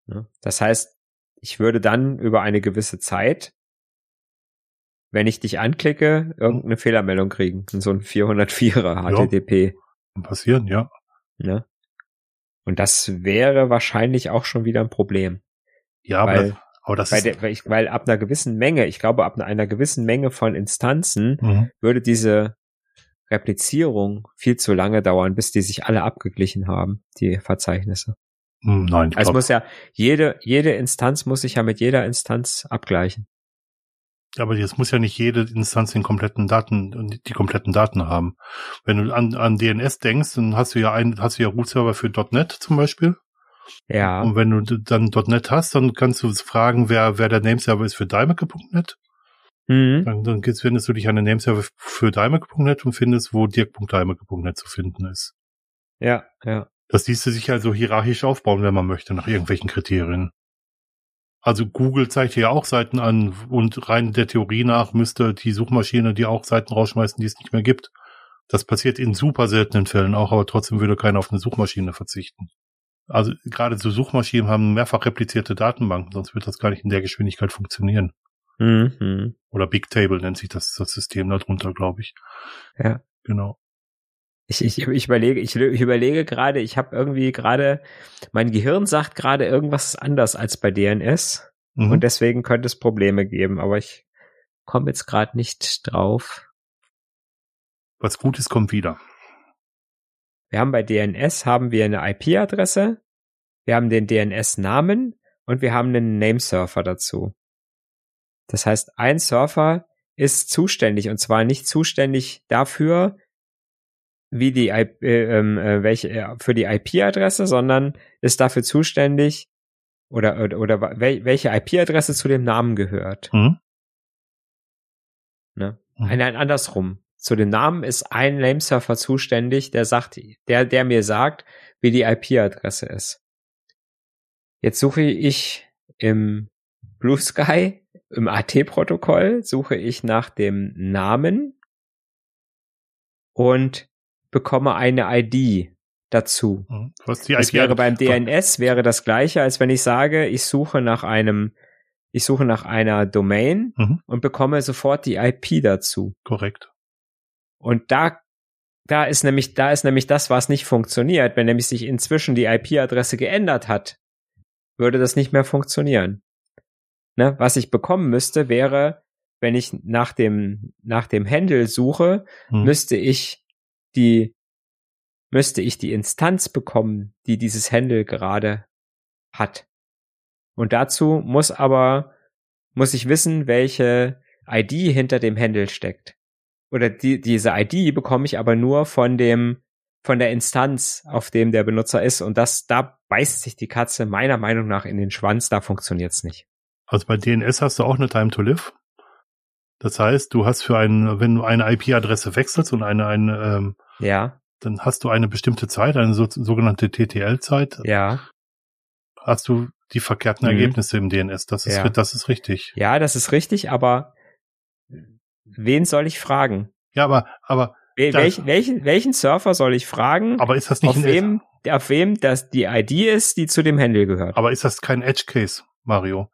Ja, das heißt, ich würde dann über eine gewisse Zeit, wenn ich dich anklicke, irgendeine Fehlermeldung kriegen. So ein 404er HTTP. Ja, passieren, ja. ja. Und das wäre wahrscheinlich auch schon wieder ein Problem. Ja, weil, aber aber das weil, der, weil, ich, weil ab einer gewissen Menge, ich glaube, ab einer gewissen Menge von Instanzen mhm. würde diese Replizierung viel zu lange dauern, bis die sich alle abgeglichen haben, die Verzeichnisse. Hm, nein. Also muss ja, jede, jede Instanz muss sich ja mit jeder Instanz abgleichen. Aber jetzt muss ja nicht jede Instanz den kompletten Daten, die kompletten Daten haben. Wenn du an, an DNS denkst, dann hast du ja ein, hast du ja Root-Server für .NET zum Beispiel. Ja. Und wenn du dann .NET hast, dann kannst du fragen, wer, wer der Nameserver ist für Daimeke.net. Mhm. Dann, dann findest du dich an den Nameserver für Daimeke.net und findest, wo dirk.daimeke.net zu finden ist. Ja, ja. Das ließe sich also hierarchisch aufbauen, wenn man möchte, nach irgendwelchen Kriterien. Also Google zeigt ja auch Seiten an und rein der Theorie nach müsste die Suchmaschine die auch Seiten rausschmeißen, die es nicht mehr gibt. Das passiert in super seltenen Fällen auch, aber trotzdem würde keiner auf eine Suchmaschine verzichten. Also gerade so Suchmaschinen haben mehrfach replizierte Datenbanken, sonst wird das gar nicht in der Geschwindigkeit funktionieren. Mhm. Oder Big Table nennt sich das, das System darunter, glaube ich. Ja. Genau. Ich, ich, ich überlege, ich, ich überlege gerade, ich habe irgendwie gerade, mein Gehirn sagt gerade irgendwas anders als bei DNS mhm. und deswegen könnte es Probleme geben, aber ich komme jetzt gerade nicht drauf. Was gut ist, kommt wieder. Wir haben bei DNS haben wir eine IP-Adresse, wir haben den DNS-Namen und wir haben einen Namesurfer dazu. Das heißt, ein Surfer ist zuständig und zwar nicht zuständig dafür, wie die äh, ähm, äh, welche äh, für die IP-Adresse, sondern ist dafür zuständig oder oder, oder welche IP-Adresse zu dem Namen gehört. Mhm. Ne? Mhm. Nein, andersrum. Zu dem Namen ist ein Namesurfer zuständig, der sagt, der der mir sagt, wie die IP-Adresse ist. Jetzt suche ich im Blue Sky im AT-Protokoll suche ich nach dem Namen und bekomme eine ID dazu. Mhm. Was die das wäre beim DNS wäre das gleiche, als wenn ich sage, ich suche nach einem, ich suche nach einer Domain mhm. und bekomme sofort die IP dazu. Korrekt. Und da, da ist nämlich, da ist nämlich das, was nicht funktioniert. Wenn nämlich sich inzwischen die IP-Adresse geändert hat, würde das nicht mehr funktionieren. Ne? Was ich bekommen müsste, wäre, wenn ich nach dem, nach dem Handle suche, hm. müsste ich die, müsste ich die Instanz bekommen, die dieses Handle gerade hat. Und dazu muss aber, muss ich wissen, welche ID hinter dem Handle steckt. Oder die, diese ID bekomme ich aber nur von dem, von der Instanz, auf dem der Benutzer ist. Und das, da beißt sich die Katze meiner Meinung nach in den Schwanz, da funktioniert's nicht. Also bei DNS hast du auch eine Time to Live. Das heißt, du hast für einen, wenn du eine IP-Adresse wechselst und eine, eine ähm, ja. dann hast du eine bestimmte Zeit, eine so, sogenannte TTL-Zeit. Ja. Hast du die verkehrten mhm. Ergebnisse im DNS. Das ist, ja. das ist richtig. Ja, das ist richtig, aber wen soll ich fragen? Ja, aber, aber. Welch, welchen, welchen Surfer soll ich fragen? Aber ist das nicht auf wem, auf wem das die ID ist, die zu dem Handle gehört? Aber ist das kein Edge Case, Mario?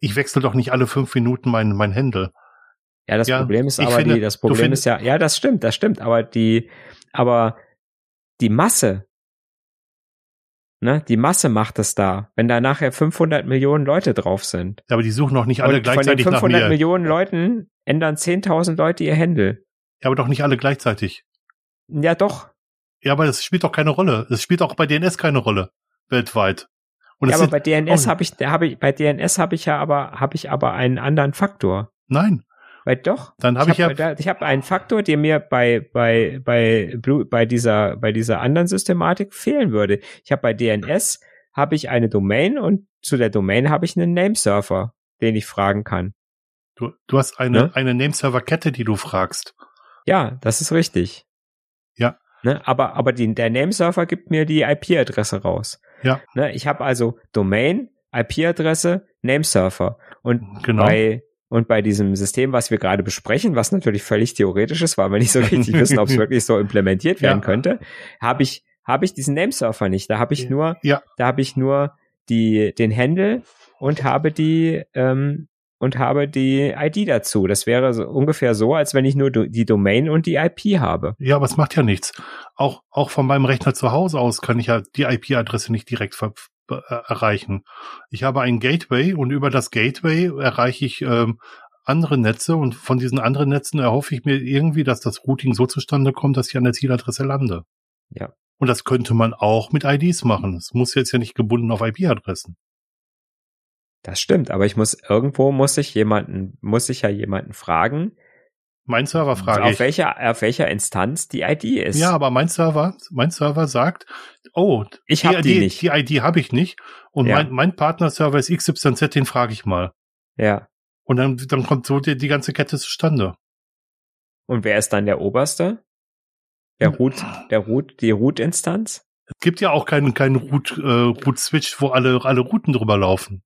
ich wechsle doch nicht alle fünf Minuten mein, mein Händel. Ja, das ja, Problem ist aber finde, die, das Problem ist ja, ja, das stimmt, das stimmt, aber die, aber die Masse, ne, die Masse macht es da, wenn da nachher 500 Millionen Leute drauf sind. Ja, aber die suchen noch nicht alle Und gleichzeitig von den 500 nach mir. Millionen Leuten ändern 10.000 Leute ihr Händel. Ja, aber doch nicht alle gleichzeitig. Ja, doch. Ja, aber das spielt doch keine Rolle. Das spielt auch bei DNS keine Rolle. Weltweit. Und ja, aber bei DNS habe ich, habe ich, bei DNS habe ich ja aber, habe ich aber einen anderen Faktor. Nein. Weil doch. Dann habe ich, hab, ich ja. Ich habe einen Faktor, der mir bei, bei, bei, Blue, bei dieser, bei dieser anderen Systematik fehlen würde. Ich habe bei DNS habe ich eine Domain und zu der Domain habe ich einen Nameserver, den ich fragen kann. Du, du hast eine, ne? eine Nameserver-Kette, die du fragst. Ja, das ist richtig. Ja. Ne? Aber, aber die, der Nameserver gibt mir die IP-Adresse raus. Ja. Ne, ich habe also Domain, IP-Adresse, Namesurfer. Und genau. bei und bei diesem System, was wir gerade besprechen, was natürlich völlig theoretisch ist, weil wir nicht so richtig wissen, ob es wirklich so implementiert werden ja. könnte, habe ich habe ich diesen Namesurfer nicht. Da habe ich nur, ja. da habe ich nur die den Handle und habe die ähm, und habe die ID dazu. Das wäre so ungefähr so, als wenn ich nur die Domain und die IP habe. Ja, aber es macht ja nichts. Auch, auch von meinem Rechner zu Hause aus kann ich ja die IP-Adresse nicht direkt äh, erreichen. Ich habe ein Gateway und über das Gateway erreiche ich ähm, andere Netze und von diesen anderen Netzen erhoffe ich mir irgendwie, dass das Routing so zustande kommt, dass ich an der Zieladresse lande. Ja. Und das könnte man auch mit IDs machen. Es muss jetzt ja nicht gebunden auf IP-Adressen. Das stimmt, aber ich muss irgendwo muss ich jemanden, muss ich ja jemanden fragen. Mein Server frage auf ich. welcher, auf welcher Instanz die ID ist. Ja, aber mein Server, mein Server sagt, oh, ich habe die, die nicht. Die ID habe ich nicht. Und ja. mein, mein Partner-Server ist XYZ, den frage ich mal. Ja. Und dann, dann kommt so die, die ganze Kette zustande. Und wer ist dann der Oberste? Der Root, der Root, die Root-Instanz? Es gibt ja auch keinen, keinen Root, äh, Root-Switch, wo alle, alle Routen drüber laufen.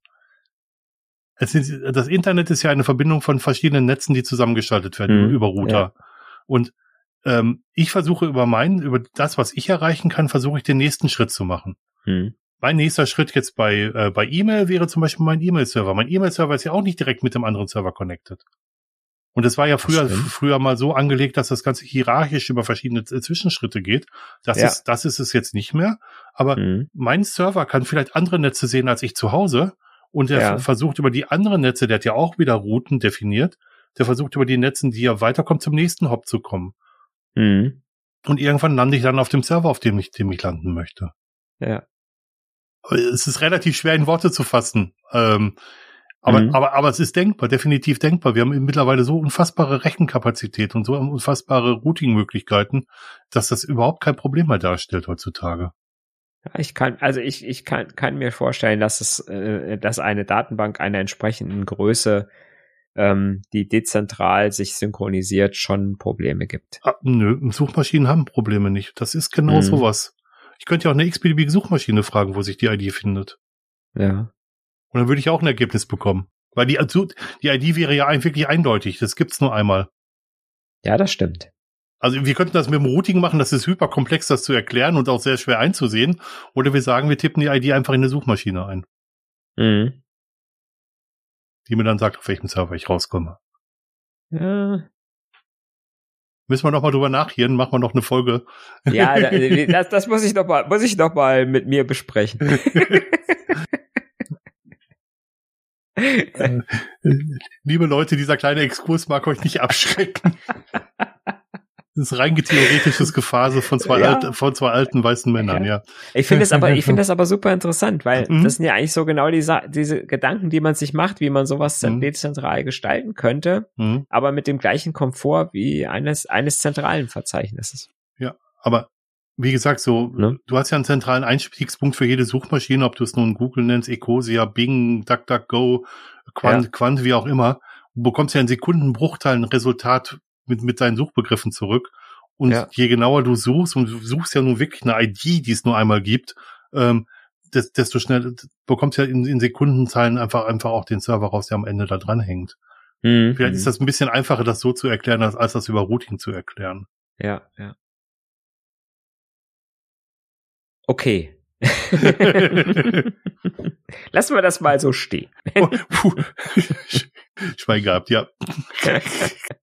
Es ist, das Internet ist ja eine Verbindung von verschiedenen Netzen, die zusammengeschaltet werden mhm. über Router. Ja. Und ähm, ich versuche über mein, über das, was ich erreichen kann, versuche ich den nächsten Schritt zu machen. Mhm. Mein nächster Schritt jetzt bei äh, bei E-Mail wäre zum Beispiel mein E-Mail-Server. Mein E-Mail-Server ist ja auch nicht direkt mit dem anderen Server connected. Und es war ja früher, früher mal so angelegt, dass das Ganze hierarchisch über verschiedene Zwischenschritte geht. Das ja. ist, das ist es jetzt nicht mehr. Aber mhm. mein Server kann vielleicht andere Netze sehen als ich zu Hause. Und der ja. versucht über die anderen Netze, der hat ja auch wieder Routen definiert, der versucht über die Netzen, die er weiterkommt, zum nächsten Hop zu kommen. Mhm. Und irgendwann lande ich dann auf dem Server, auf dem ich, dem ich landen möchte. Ja. Es ist relativ schwer in Worte zu fassen. Ähm, aber, mhm. aber, aber es ist denkbar, definitiv denkbar. Wir haben mittlerweile so unfassbare Rechenkapazität und so unfassbare Routing-Möglichkeiten, dass das überhaupt kein Problem mehr darstellt heutzutage. Ja, ich kann, also ich, ich kann, kann mir vorstellen, dass es, äh, dass eine Datenbank einer entsprechenden Größe, ähm, die dezentral sich synchronisiert, schon Probleme gibt. Ah, nö, Suchmaschinen haben Probleme nicht. Das ist genau mhm. sowas. Ich könnte ja auch eine x-beliebige Suchmaschine fragen, wo sich die ID findet. Ja. Und dann würde ich auch ein Ergebnis bekommen. Weil die, also, die ID wäre ja wirklich eindeutig. Das gibt's nur einmal. Ja, das stimmt. Also wir könnten das mit dem Routing machen, das ist hyperkomplex, das zu erklären und auch sehr schwer einzusehen. Oder wir sagen, wir tippen die ID einfach in eine Suchmaschine ein. Mhm. Die mir dann sagt, auf welchem Server ich rauskomme. Ja. Müssen wir noch mal drüber nachhören, machen wir noch eine Folge. Ja, das, das muss ich noch mal, muss ich noch mal mit mir besprechen. Äh, liebe Leute, dieser kleine Exkurs mag euch nicht abschrecken. Das ist rein theoretisches Gefase von zwei, ja. alten, von zwei alten weißen Männern, ja. Ich finde das aber, ich finde das aber super interessant, weil mhm. das sind ja eigentlich so genau diese, diese Gedanken, die man sich macht, wie man sowas mhm. dezentral gestalten könnte, mhm. aber mit dem gleichen Komfort wie eines, eines zentralen Verzeichnisses. Ja, aber wie gesagt, so, ne? du hast ja einen zentralen Einstiegspunkt für jede Suchmaschine, ob du es nun Google nennst, Ecosia, Bing, DuckDuckGo, Quant, ja. Quant, wie auch immer. Du bekommst ja in Sekundenbruchteilen ein Resultat mit, mit deinen Suchbegriffen zurück. Und ja. je genauer du suchst, und du suchst ja nur wirklich eine ID, die es nur einmal gibt, ähm, desto schneller bekommst du ja in, in Sekundenzahlen einfach, einfach auch den Server raus, der am Ende da dran hängt. Mhm. Vielleicht ist das ein bisschen einfacher, das so zu erklären, als, als das über Routing zu erklären. Ja, ja. Okay. Lassen wir das mal so stehen. Oh, Schwein gehabt, ja.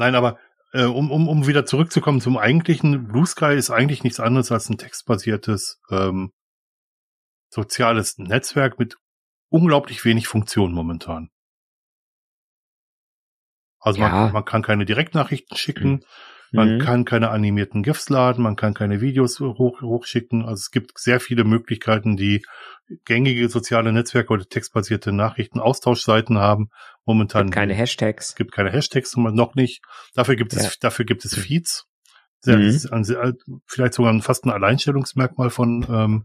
Nein, aber äh, um, um, um wieder zurückzukommen zum eigentlichen, Blue Sky ist eigentlich nichts anderes als ein textbasiertes ähm, soziales Netzwerk mit unglaublich wenig Funktion momentan. Also ja. man, man kann keine Direktnachrichten schicken, mhm. Man mhm. kann keine animierten GIFs laden, man kann keine Videos hoch, hochschicken. Also es gibt sehr viele Möglichkeiten, die gängige soziale Netzwerke oder textbasierte Nachrichtenaustauschseiten haben. Momentan gibt keine Hashtags. Es gibt keine Hashtags noch nicht. Dafür gibt es, ja. dafür gibt es Feeds. Sehr, mhm. vielleicht sogar fast ein Alleinstellungsmerkmal von, ähm,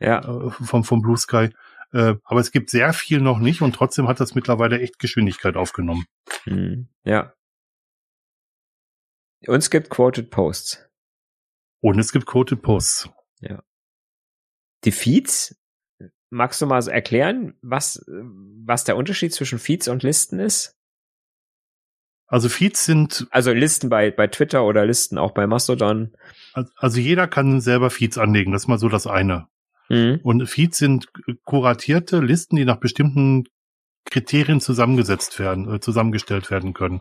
ja. Äh, vom, vom Blue Sky. Äh, aber es gibt sehr viel noch nicht und trotzdem hat das mittlerweile echt Geschwindigkeit aufgenommen. Mhm. Ja, und es gibt Quoted Posts. Und es gibt Quoted Posts. Ja. Die Feeds, magst du mal so erklären, was, was der Unterschied zwischen Feeds und Listen ist? Also Feeds sind. Also Listen bei, bei Twitter oder Listen auch bei Mastodon. Also jeder kann selber Feeds anlegen. Das ist mal so das eine. Mhm. Und Feeds sind kuratierte Listen, die nach bestimmten Kriterien zusammengesetzt werden, äh, zusammengestellt werden können.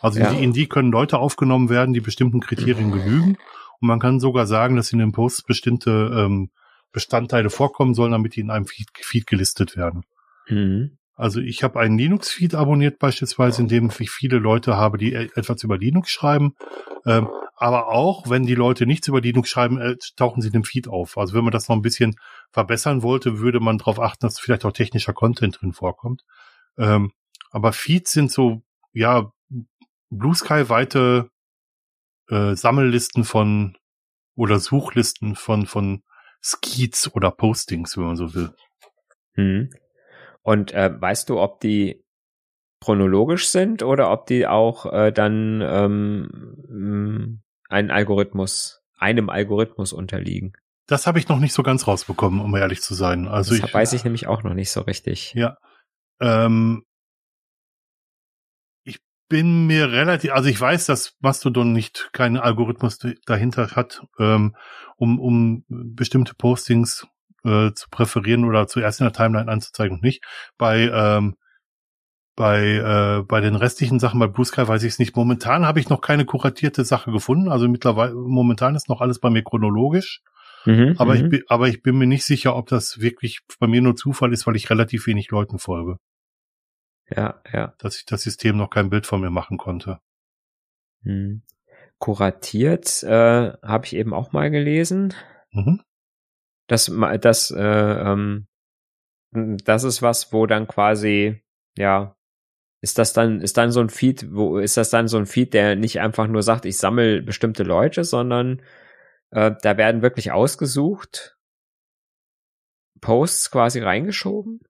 Also ja. in, die, in, die, können Leute aufgenommen werden, die bestimmten Kriterien mhm. genügen. Und man kann sogar sagen, dass in den Posts bestimmte ähm, Bestandteile vorkommen sollen, damit die in einem Feed, Feed gelistet werden. Mhm. Also ich habe einen Linux-Feed abonniert beispielsweise, in dem ich viele Leute habe, die e-, etwas über Linux schreiben. Ähm, aber auch, wenn die Leute nichts über Linux schreiben, äh, tauchen sie in dem Feed auf. Also wenn man das noch ein bisschen verbessern wollte, würde man darauf achten, dass vielleicht auch technischer Content drin vorkommt. Ähm, aber Feeds sind so, ja, Blue Sky weite äh, Sammellisten von oder Suchlisten von, von Skeets oder Postings, wenn man so will. Hm. Und äh, weißt du, ob die chronologisch sind oder ob die auch äh, dann ähm, einen Algorithmus, einem Algorithmus unterliegen? Das habe ich noch nicht so ganz rausbekommen, um ehrlich zu sein. Also das ich, weiß ich nämlich auch noch nicht so richtig. Ja, ähm, ich bin mir relativ, also ich weiß, dass Mastodon nicht keinen Algorithmus dahinter hat, ähm, um, um bestimmte Postings äh, zu präferieren oder zuerst in der Timeline anzuzeigen und nicht. Bei ähm, Bei, äh, bei den restlichen Sachen bei Blue Sky weiß ich es nicht. Momentan habe ich noch keine kuratierte Sache gefunden. Also mittlerweile, momentan ist noch alles bei mir chronologisch. Mhm, aber, ich, mhm. aber ich bin mir nicht sicher, ob das wirklich bei mir nur Zufall ist, weil ich relativ wenig Leuten folge. Ja, ja. Dass ich das System noch kein Bild von mir machen konnte. Hm. Kuratiert äh, habe ich eben auch mal gelesen. Mhm. Das, das, äh, ähm, das ist was, wo dann quasi, ja, ist das dann, ist dann so ein Feed, wo ist das dann so ein Feed, der nicht einfach nur sagt, ich sammle bestimmte Leute, sondern äh, da werden wirklich ausgesucht, Posts quasi reingeschoben?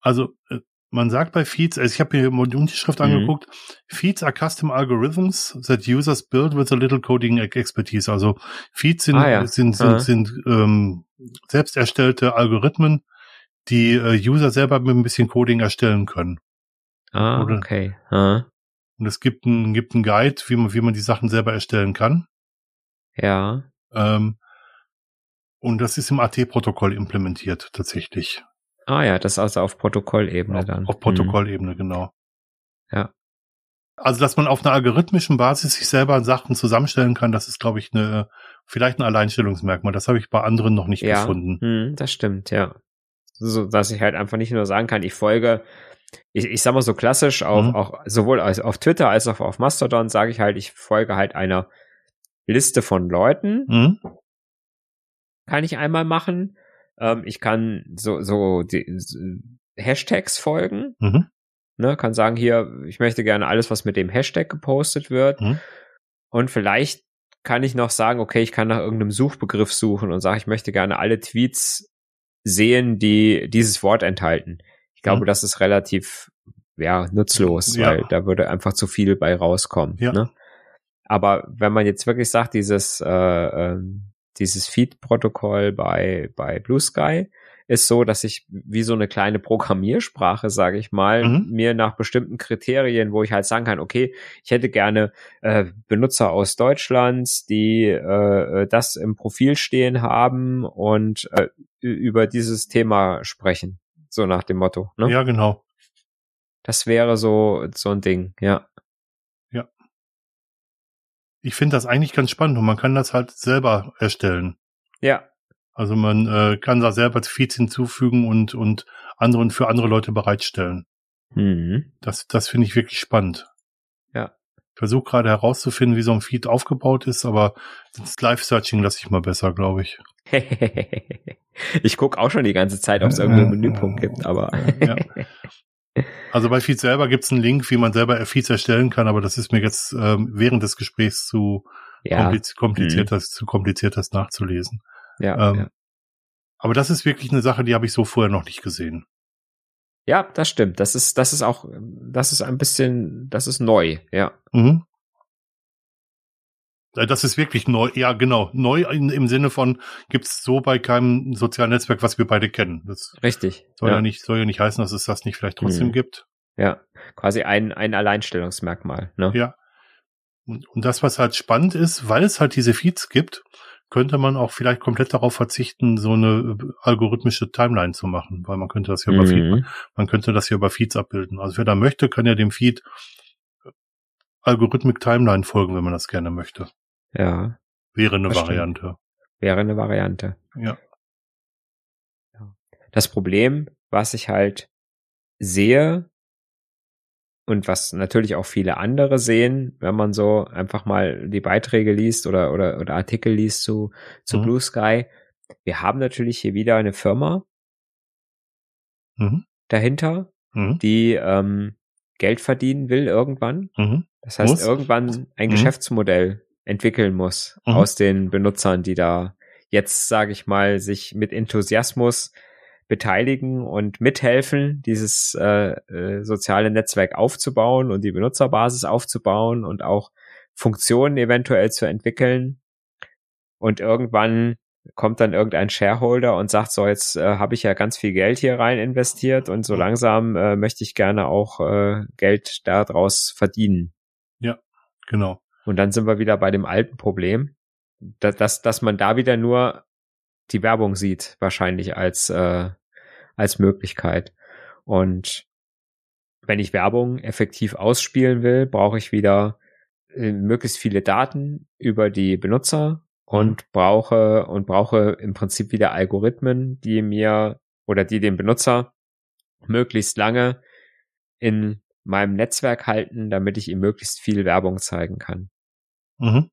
Also äh, man sagt bei Feeds, also ich habe hier die Unterschrift mhm. angeguckt, Feeds are custom algorithms that users build with a little coding expertise. Also Feeds sind, ah, ja. sind, sind, ah. sind ähm, selbst erstellte Algorithmen, die äh, User selber mit ein bisschen Coding erstellen können. Ah, Oder, okay. Ah. Und es gibt ein, gibt ein Guide, wie man, wie man die Sachen selber erstellen kann. Ja. Ähm, und das ist im AT-Protokoll implementiert, tatsächlich. Ah ja, das ist also auf Protokollebene auf, dann. Auf Protokollebene, hm. genau. Ja. Also, dass man auf einer algorithmischen Basis sich selber Sachen zusammenstellen kann, das ist, glaube ich, eine, vielleicht ein Alleinstellungsmerkmal. Das habe ich bei anderen noch nicht ja, gefunden. Hm, das stimmt, ja. So, dass ich halt einfach nicht nur sagen kann, ich folge ich, ich sag mal so klassisch, auf, mhm. auch sowohl als auf Twitter als auch auf Mastodon sage ich halt, ich folge halt einer Liste von Leuten. Mhm. Kann ich einmal machen. Ähm, ich kann so, so, die, so Hashtags folgen. Mhm. Ne, kann sagen, hier, ich möchte gerne alles, was mit dem Hashtag gepostet wird. Mhm. Und vielleicht kann ich noch sagen, okay, ich kann nach irgendeinem Suchbegriff suchen und sage, ich möchte gerne alle Tweets sehen, die dieses Wort enthalten glaube, mhm. das ist relativ ja nutzlos, ja. weil da würde einfach zu viel bei rauskommen. Ja. Ne? Aber wenn man jetzt wirklich sagt, dieses äh, äh, dieses Feed-Protokoll bei bei Blue Sky ist so, dass ich wie so eine kleine Programmiersprache, sage ich mal, mhm. mir nach bestimmten Kriterien, wo ich halt sagen kann, okay, ich hätte gerne äh, Benutzer aus Deutschlands, die äh, äh das im Profil stehen haben und äh, über dieses Thema sprechen. So nach dem Motto. Ne? Ja, genau. Das wäre so, so ein Ding. Ja. Ich finde das eigentlich ganz spannend und man kann das halt selber erstellen. Ja. Also man äh, kann da selber Feeds hinzufügen und, und anderen für andere Leute bereitstellen. Mhm. Das, das finde ich wirklich spannend. Ja. Ich versuche gerade herauszufinden, wie so ein Feed aufgebaut ist, aber das Live-Searching lasse ich mal besser, glaube ich. ich gucke auch schon die ganze Zeit, ob es irgendwo einen Menüpunkt gibt, aber. ja. Also bei Feeds selber gibt es einen Link, wie man selber Feeds erstellen kann, aber das ist mir jetzt ähm, während des Gesprächs zu ja. kompliziert, kompliziert mhm. das, zu kompliziert, das nachzulesen. Ja, ähm, ja. Aber das ist wirklich eine Sache, die habe ich so vorher noch nicht gesehen. Ja, das stimmt. Das ist, das ist auch, das ist ein bisschen, das ist neu, ja. Mhm. Äh, das ist wirklich neu, ja genau, neu in, im Sinne von gibt's so bei keinem sozialen Netzwerk, was wir beide kennen. Das Richtig. Soll ja. ja nicht, soll ja nicht heißen, dass es das nicht vielleicht trotzdem hm. gibt. Ja, quasi ein, ein Alleinstellungsmerkmal. Ne? Ja. Und, und das, was halt spannend ist, weil es halt diese Feeds gibt, könnte man auch vielleicht komplett darauf verzichten, so eine äh, algorithmische Timeline zu machen, weil man könnte das ja mhm. über Feed, man könnte das hier über Feeds abbilden. Also wer da möchte, kann ja dem Feed Algorithmik Timeline folgen, wenn man das gerne möchte. Ja. Wäre eine Variante. Wäre eine Variante. Ja. Das Problem, was ich halt sehe und was natürlich auch viele andere sehen, wenn man so einfach mal die Beiträge liest oder, oder, oder Artikel liest zu, zu mhm. Blue Sky, wir haben natürlich hier wieder eine Firma mhm. dahinter, mhm. die ähm, Geld verdienen will irgendwann. Mhm. Das heißt, Muss. irgendwann ein mhm. Geschäftsmodell entwickeln muss mhm. aus den Benutzern, die da jetzt, sage ich mal, sich mit Enthusiasmus beteiligen und mithelfen, dieses äh, äh, soziale Netzwerk aufzubauen und die Benutzerbasis aufzubauen und auch Funktionen eventuell zu entwickeln. Und irgendwann kommt dann irgendein Shareholder und sagt, so jetzt äh, habe ich ja ganz viel Geld hier rein investiert und so langsam äh, möchte ich gerne auch äh, Geld daraus verdienen. Ja, genau. Und dann sind wir wieder bei dem alten Problem, dass, dass, dass man da wieder nur die Werbung sieht, wahrscheinlich als, äh, als Möglichkeit. Und wenn ich Werbung effektiv ausspielen will, brauche ich wieder äh, möglichst viele Daten über die Benutzer und brauche und brauche im Prinzip wieder Algorithmen, die mir oder die den Benutzer möglichst lange in meinem Netzwerk halten, damit ich ihm möglichst viel Werbung zeigen kann. Mhm.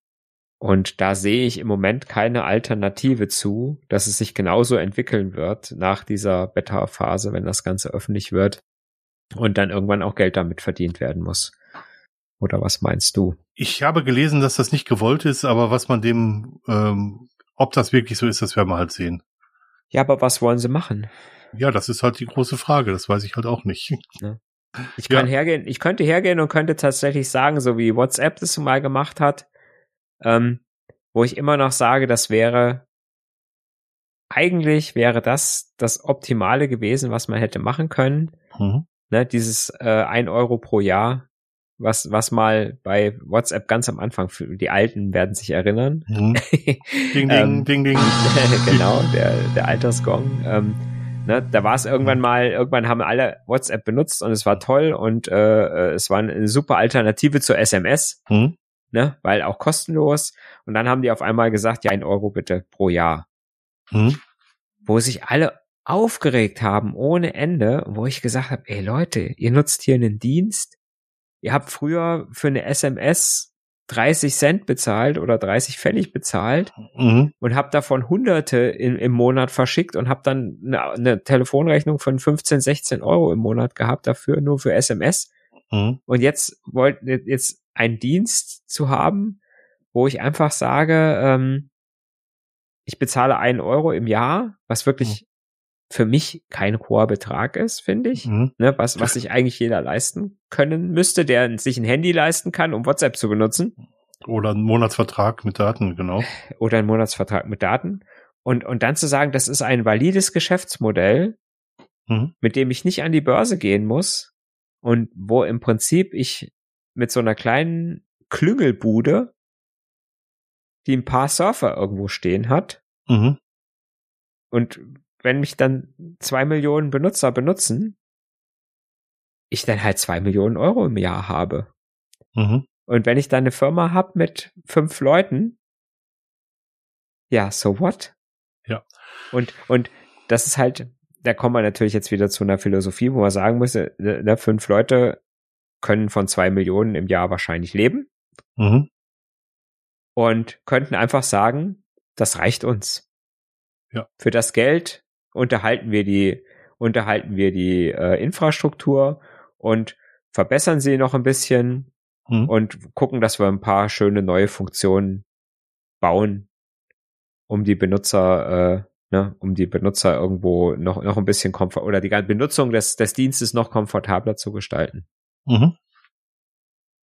Und da sehe ich im Moment keine Alternative zu, dass es sich genauso entwickeln wird nach dieser Beta-Phase, wenn das Ganze öffentlich wird und dann irgendwann auch Geld damit verdient werden muss. Oder was meinst du? Ich habe gelesen, dass das nicht gewollt ist, aber was man dem, ähm, ob das wirklich so ist, das werden wir halt sehen. Ja, aber was wollen sie machen? Ja, das ist halt die große Frage. Das weiß ich halt auch nicht. Ja. Ich kann ja. hergehen, ich könnte hergehen und könnte tatsächlich sagen, so wie WhatsApp das mal gemacht hat, ähm, wo ich immer noch sage, das wäre eigentlich wäre das das Optimale gewesen, was man hätte machen können. Mhm. Ne, dieses äh, ein Euro pro Jahr, was, was mal bei WhatsApp ganz am Anfang, für die Alten werden sich erinnern. Mhm. ding, ding, ähm, ding, ding. genau, der, der Altersgong. Ähm, ne, da war es irgendwann mal, irgendwann haben alle WhatsApp benutzt und es war toll und äh, äh es war eine super Alternative zur SMS. Mhm ne, weil auch kostenlos. Und dann haben die auf einmal gesagt, ja, ein Euro bitte pro Jahr. Hm. Wo sich alle aufgeregt haben ohne Ende, wo ich gesagt habe, ey Leute, ihr nutzt hier einen Dienst. Ihr habt früher für eine SMS 30 Cent bezahlt oder 30 Pfennig bezahlt mhm. und habt davon Hunderte in, im Monat verschickt und habt dann eine, eine, Telefonrechnung von 15, 16 Euro im Monat gehabt dafür, nur für SMS. Mhm. Und jetzt wollt, jetzt einen Dienst zu haben, wo ich einfach sage, ähm, ich bezahle einen Euro im Jahr, was wirklich mhm. für mich kein hoher Betrag ist, finde ich, mhm. ne, was, was sich eigentlich jeder leisten können müsste, der sich ein Handy leisten kann, um WhatsApp zu benutzen. Oder einen Monatsvertrag mit Daten, genau. Oder einen Monatsvertrag mit Daten. Und, und dann zu sagen, das ist ein valides Geschäftsmodell, mhm. mit dem ich nicht an die Börse gehen muss und wo im Prinzip ich mit so einer kleinen Klüngelbude, die ein paar Surfer irgendwo stehen hat. Mhm. Und wenn mich dann zwei Millionen Benutzer benutzen, ich dann halt zwei Millionen Euro im Jahr habe. Mhm. Und wenn ich dann eine Firma habe mit fünf Leuten, ja, so what? Ja. Und, und das ist halt, da kommen wir natürlich jetzt wieder zu einer Philosophie, wo man sagen muss, äh, ne, fünf Leute können von zwei Millionen im Jahr wahrscheinlich leben. Mhm. Und könnten einfach sagen, das reicht uns. Ja. Für das Geld unterhalten wir die, unterhalten wir die äh, Infrastruktur und verbessern sie noch ein bisschen mhm. und gucken, dass wir ein paar schöne neue Funktionen bauen, um die Benutzer, äh, ne, um die Benutzer irgendwo noch, noch ein bisschen komfort oder die Benutzung des, des Dienstes noch komfortabler zu gestalten. Mhm.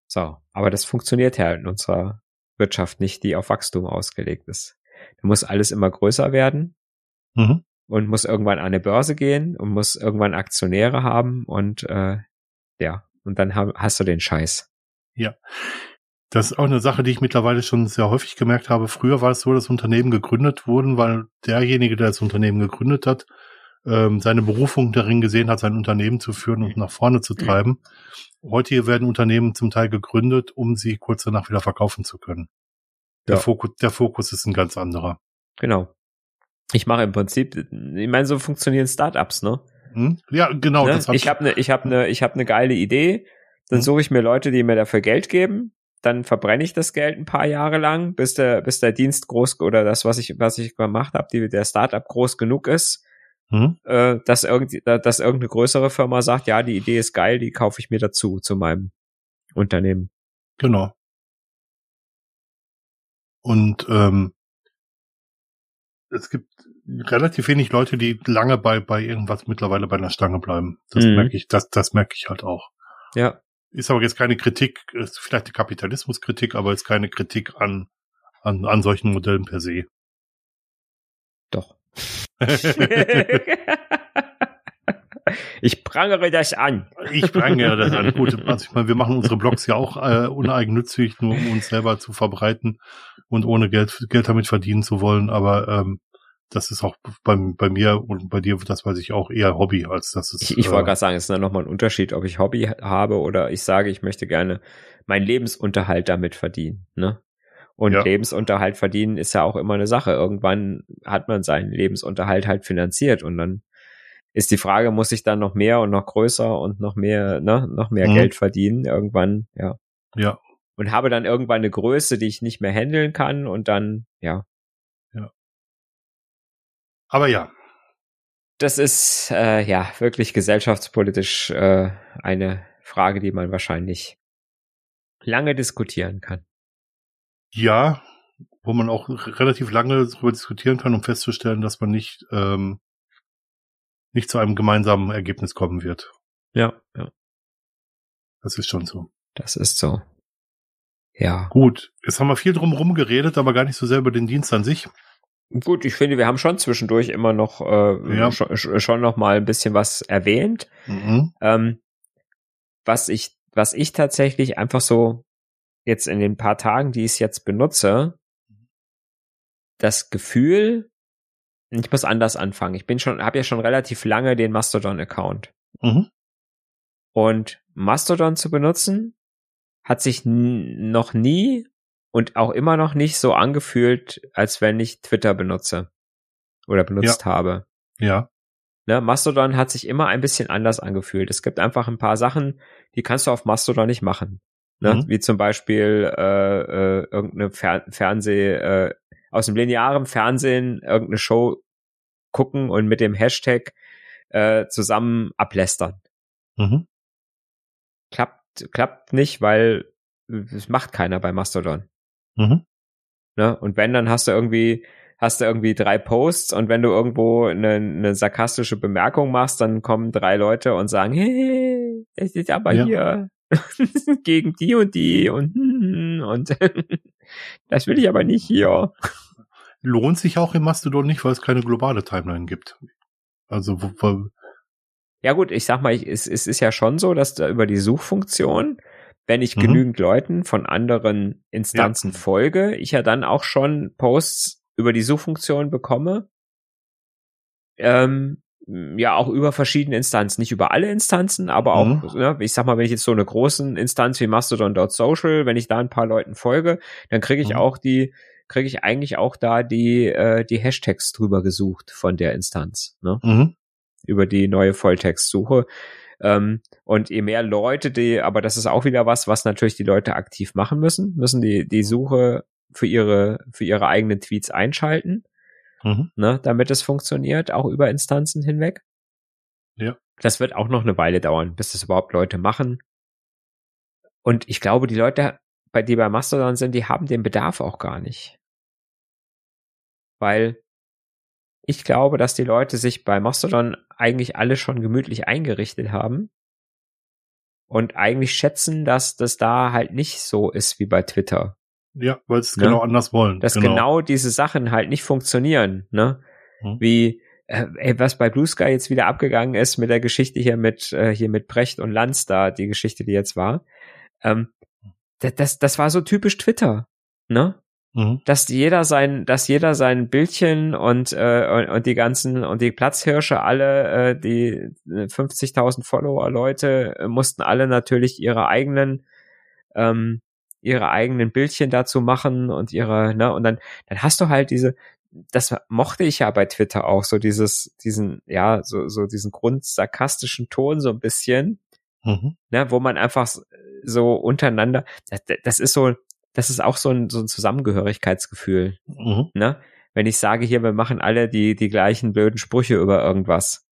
So, aber das funktioniert ja in unserer Wirtschaft nicht, die auf Wachstum ausgelegt ist. Da muss alles immer größer werden mhm. und muss irgendwann an eine Börse gehen und muss irgendwann Aktionäre haben und äh, ja, und dann hast du den Scheiß. Ja. Das ist auch eine Sache, die ich mittlerweile schon sehr häufig gemerkt habe. Früher war es so, dass Unternehmen gegründet wurden, weil derjenige, der das Unternehmen gegründet hat, ähm, seine Berufung darin gesehen hat, sein Unternehmen zu führen und nach vorne zu treiben. Heute werden Unternehmen zum Teil gegründet, um sie kurz danach wieder verkaufen zu können. Der, ja. Fokus, der Fokus ist ein ganz anderer. Genau. Ich mache im Prinzip, ich meine, so funktionieren Startups, ne? Hm? Ja, genau. Ne? Hab ich habe eine, ich habe eine, ich habe eine geile Idee. Dann hm? suche ich mir Leute, die mir dafür Geld geben. Dann verbrenne ich das Geld ein paar Jahre lang, bis der, bis der Dienst groß oder das, was ich, was ich gemacht habe, der Startup groß genug ist, hm? äh, dass, irgend, dass irgendeine größere Firma sagt, ja, die Idee ist geil, die kaufe ich mir dazu, zu meinem Unternehmen. Genau. Und ähm, es gibt relativ wenig Leute, die lange bei, bei irgendwas mittlerweile bei einer Stange bleiben. Das mhm. merke ich, das, das merke ich halt auch. Ja. Ist aber jetzt keine Kritik, ist vielleicht eine Kapitalismuskritik, aber ist keine Kritik an, an, an solchen Modellen per se. Doch. Ich prangere das an. Ich prangere das an. Gut, also ich meine, wir machen unsere Blogs ja auch äh, uneigennützig, nur um uns selber zu verbreiten und ohne Geld, Geld damit verdienen zu wollen. Aber ähm, das ist auch bei, bei mir und bei dir, das weiß ich auch eher Hobby, als das ist. Ich, ich wollte äh, gerade sagen, es ist dann nochmal ein Unterschied, ob ich Hobby habe oder ich sage, ich möchte gerne meinen Lebensunterhalt damit verdienen. Ne? Und ja. Lebensunterhalt verdienen ist ja auch immer eine Sache. Irgendwann hat man seinen Lebensunterhalt halt finanziert und dann ist die Frage, muss ich dann noch mehr und noch größer und noch mehr, ne, noch mehr mhm. Geld verdienen? Irgendwann, ja. Ja. Und habe dann irgendwann eine Größe, die ich nicht mehr handeln kann und dann, ja, aber ja. Das ist äh, ja wirklich gesellschaftspolitisch äh, eine Frage, die man wahrscheinlich lange diskutieren kann. Ja, wo man auch relativ lange darüber diskutieren kann, um festzustellen, dass man nicht ähm, nicht zu einem gemeinsamen Ergebnis kommen wird. Ja, ja. Das ist schon so. Das ist so. Ja. Gut, jetzt haben wir viel drum herum geredet, aber gar nicht so sehr über den Dienst an sich. Gut, ich finde, wir haben schon zwischendurch immer noch äh, ja. schon, schon noch mal ein bisschen was erwähnt. Mhm. Ähm, was ich, was ich tatsächlich einfach so jetzt in den paar Tagen, die ich es jetzt benutze, das Gefühl, ich muss anders anfangen. Ich bin schon, habe ja schon relativ lange den Mastodon-Account. Mhm. Und Mastodon zu benutzen, hat sich noch nie und auch immer noch nicht so angefühlt, als wenn ich Twitter benutze oder benutzt ja. habe. Ja. Ne, Mastodon hat sich immer ein bisschen anders angefühlt. Es gibt einfach ein paar Sachen, die kannst du auf Mastodon nicht machen. Ne? Mhm. Wie zum Beispiel äh, äh, irgendeine Fer Fernseh, äh, aus dem linearen Fernsehen irgendeine Show gucken und mit dem Hashtag äh, zusammen ablästern. Mhm. Klappt, klappt nicht, weil es macht keiner bei Mastodon. Mhm. Ne? Und wenn, dann hast du irgendwie, hast du irgendwie drei Posts und wenn du irgendwo eine, eine sarkastische Bemerkung machst, dann kommen drei Leute und sagen, hey, es ist aber ja. hier gegen die und die und und das will ich aber nicht hier. Lohnt sich auch im Mastodon nicht, weil es keine globale Timeline gibt. Also wo, ja gut, ich sag mal, es, es ist ja schon so, dass da über die Suchfunktion wenn ich mhm. genügend Leuten von anderen Instanzen ja. folge, ich ja dann auch schon Posts über die Suchfunktion bekomme. Ähm, ja, auch über verschiedene Instanzen, nicht über alle Instanzen, aber auch, mhm. ne, ich sag mal, wenn ich jetzt so eine großen Instanz wie Mastodon.social, wenn ich da ein paar Leuten folge, dann kriege ich mhm. auch die, kriege ich eigentlich auch da die, äh, die Hashtags drüber gesucht von der Instanz, ne? Mhm. Über die neue Volltextsuche. Ähm, und je mehr Leute, die, aber das ist auch wieder was, was natürlich die Leute aktiv machen müssen, müssen die, die Suche für ihre, für ihre eigenen Tweets einschalten, mhm. ne, damit es funktioniert, auch über Instanzen hinweg. Ja. Das wird auch noch eine Weile dauern, bis das überhaupt Leute machen. Und ich glaube, die Leute, bei die bei Mastodon sind, die haben den Bedarf auch gar nicht. Weil ich glaube, dass die Leute sich bei Mastodon eigentlich alle schon gemütlich eingerichtet haben und eigentlich schätzen, dass das da halt nicht so ist wie bei Twitter. Ja, weil es ne? genau anders wollen. Dass genau. genau. diese Sachen halt nicht funktionieren, ne? Hm. Wie äh, was bei Blue Sky jetzt wieder abgegangen ist mit der Geschichte hier mit äh, hier mit Brecht und Lanz da, die Geschichte, die jetzt war. Ähm, das, das, das war so typisch Twitter, ne? Mhm. Dass jeder sein, dass jeder sein Bildchen und, äh, und, und die ganzen und die Platzhirsche alle, äh, die 50.000 Follower Leute äh, mussten alle natürlich ihre eigenen ähm, ihre eigenen Bildchen dazu machen und ihre, ne, und dann, dann hast du halt diese, das mochte ich ja bei Twitter auch, so dieses, diesen, ja, so, so diesen grundsarkastischen Ton so ein bisschen, mhm. ne, wo man einfach so untereinander, das, das ist so, das ist auch so ein, so ein Zusammengehörigkeitsgefühl. Mhm. Ne? Wenn ich sage hier, wir machen alle die, die gleichen blöden Sprüche über irgendwas.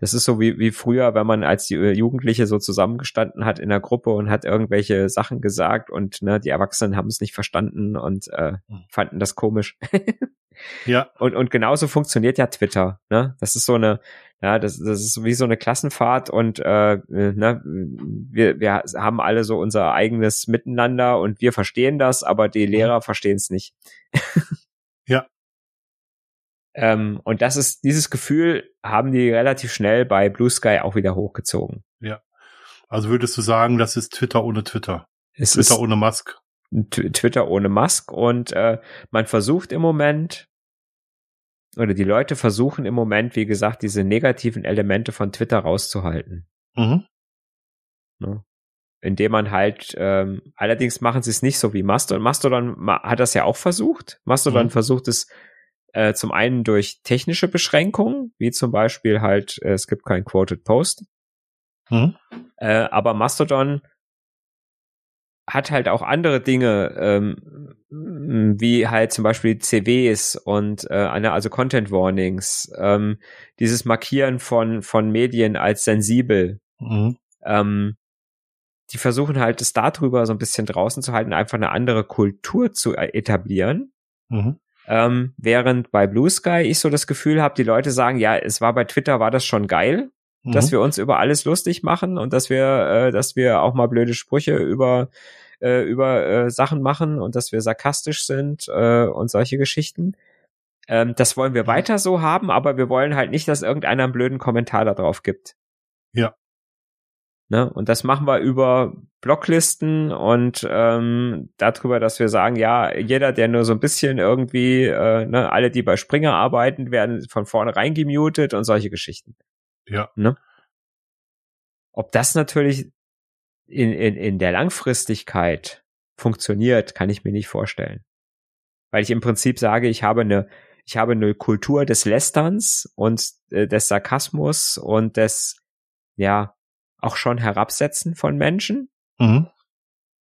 Das ist so wie, wie früher, wenn man als die Jugendliche so zusammengestanden hat in der Gruppe und hat irgendwelche Sachen gesagt und ne, die Erwachsenen haben es nicht verstanden und äh, mhm. fanden das komisch. ja. Und, und genauso funktioniert ja Twitter. Ne? Das ist so eine, ja, das, das ist wie so eine Klassenfahrt und äh, ne, wir, wir haben alle so unser eigenes Miteinander und wir verstehen das, aber die mhm. Lehrer verstehen es nicht. Ähm, und das ist, dieses Gefühl haben die relativ schnell bei Blue Sky auch wieder hochgezogen. Ja. Also würdest du sagen, das ist Twitter ohne Twitter? Es Twitter ohne Musk? Twitter ohne Musk und äh, man versucht im Moment oder die Leute versuchen im Moment, wie gesagt, diese negativen Elemente von Twitter rauszuhalten. Mhm. Ne? Indem man halt, ähm, allerdings machen sie es nicht so wie Mastodon. Mastodon hat das ja auch versucht. Mastodon mhm. versucht es äh, zum einen durch technische Beschränkungen, wie zum Beispiel halt, äh, es gibt kein Quoted Post. Mhm. Äh, aber Mastodon hat halt auch andere Dinge, ähm, wie halt zum Beispiel CWs und äh, also Content Warnings, ähm, dieses Markieren von von Medien als sensibel. Mhm. Ähm, die versuchen halt es darüber so ein bisschen draußen zu halten, einfach eine andere Kultur zu äh, etablieren. Mhm. Ähm, während bei Blue Sky ich so das Gefühl habe, die Leute sagen, ja, es war bei Twitter, war das schon geil, mhm. dass wir uns über alles lustig machen und dass wir, äh, dass wir auch mal blöde Sprüche über äh, über äh, Sachen machen und dass wir sarkastisch sind äh, und solche Geschichten. Ähm, das wollen wir weiter so haben, aber wir wollen halt nicht, dass irgendeiner einen blöden Kommentar da drauf gibt. Ja. Ne? Und das machen wir über Blocklisten und ähm, darüber, dass wir sagen, ja, jeder, der nur so ein bisschen irgendwie, äh, ne, alle, die bei Springer arbeiten, werden von vornherein gemutet und solche Geschichten. Ja. Ne? Ob das natürlich in, in, in der Langfristigkeit funktioniert, kann ich mir nicht vorstellen. Weil ich im Prinzip sage, ich habe eine, ich habe eine Kultur des Lästerns und äh, des Sarkasmus und des, ja, auch schon Herabsetzen von Menschen. Mhm.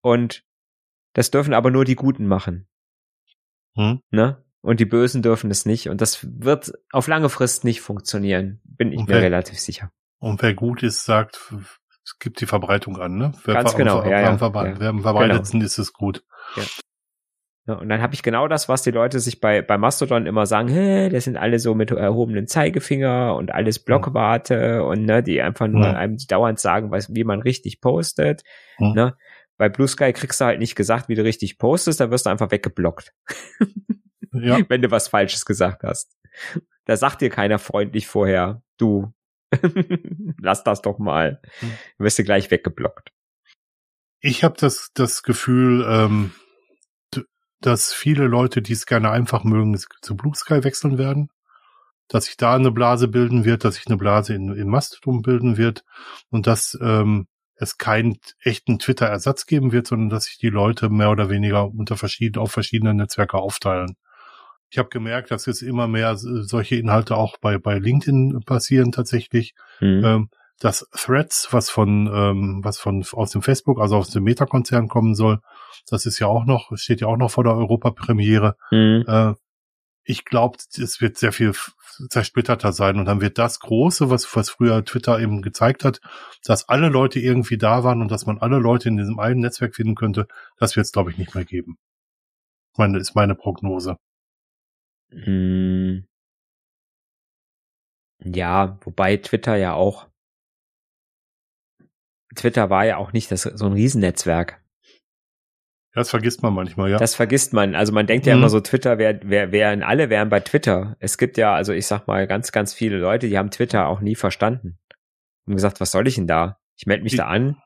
Und das dürfen aber nur die Guten machen. Mhm. Ne? Und die Bösen dürfen es nicht. Und das wird auf lange Frist nicht funktionieren. Bin ich und mir wer, relativ sicher. Und wer gut ist, sagt, es gibt die Verbreitung an, ne? Wer Ganz genau, ja, ja, ja. Wer am verbreitet genau. ist es gut. Ja. Ja, und dann habe ich genau das, was die Leute sich bei, bei Mastodon immer sagen, hä, das sind alle so mit erhobenen Zeigefinger und alles Blockwarte und ne, die einfach nur ja. einem dauernd sagen, was, wie man richtig postet. Ja. Ne? Bei Blue Sky kriegst du halt nicht gesagt, wie du richtig postest, da wirst du einfach weggeblockt. ja. Wenn du was Falsches gesagt hast. Da sagt dir keiner freundlich vorher, du, lass das doch mal. Hm. Du wirst du gleich weggeblockt. Ich habe das, das Gefühl, ähm, dass viele Leute, die es gerne einfach mögen, zu Blue Sky wechseln werden. Dass sich da eine Blase bilden wird, dass sich eine Blase in, in Mastodon bilden wird und dass ähm, es keinen echten Twitter-Ersatz geben wird, sondern dass sich die Leute mehr oder weniger unter verschiedenen, auf verschiedene Netzwerke aufteilen. Ich habe gemerkt, dass jetzt immer mehr solche Inhalte auch bei, bei LinkedIn passieren tatsächlich. Mhm. Ähm, dass Threads, was von, ähm, was von aus dem Facebook, also aus dem Meta-Konzern kommen soll, das ist ja auch noch, steht ja auch noch vor der Europapremiere. Mhm. Äh, ich glaube, es wird sehr viel zersplitterter sein und dann wird das Große, was, was früher Twitter eben gezeigt hat, dass alle Leute irgendwie da waren und dass man alle Leute in diesem einen Netzwerk finden könnte, das wird es, glaube ich, nicht mehr geben. Meine, ist meine Prognose. Hm. Ja, wobei Twitter ja auch Twitter war ja auch nicht das, so ein Riesennetzwerk. Das vergisst man manchmal, ja. Das vergisst man. Also man denkt ja mhm. immer so, Twitter wäre, wär, wären, alle wären bei Twitter. Es gibt ja, also ich sag mal, ganz, ganz viele Leute, die haben Twitter auch nie verstanden. Und gesagt, was soll ich denn da? Ich melde mich die, da an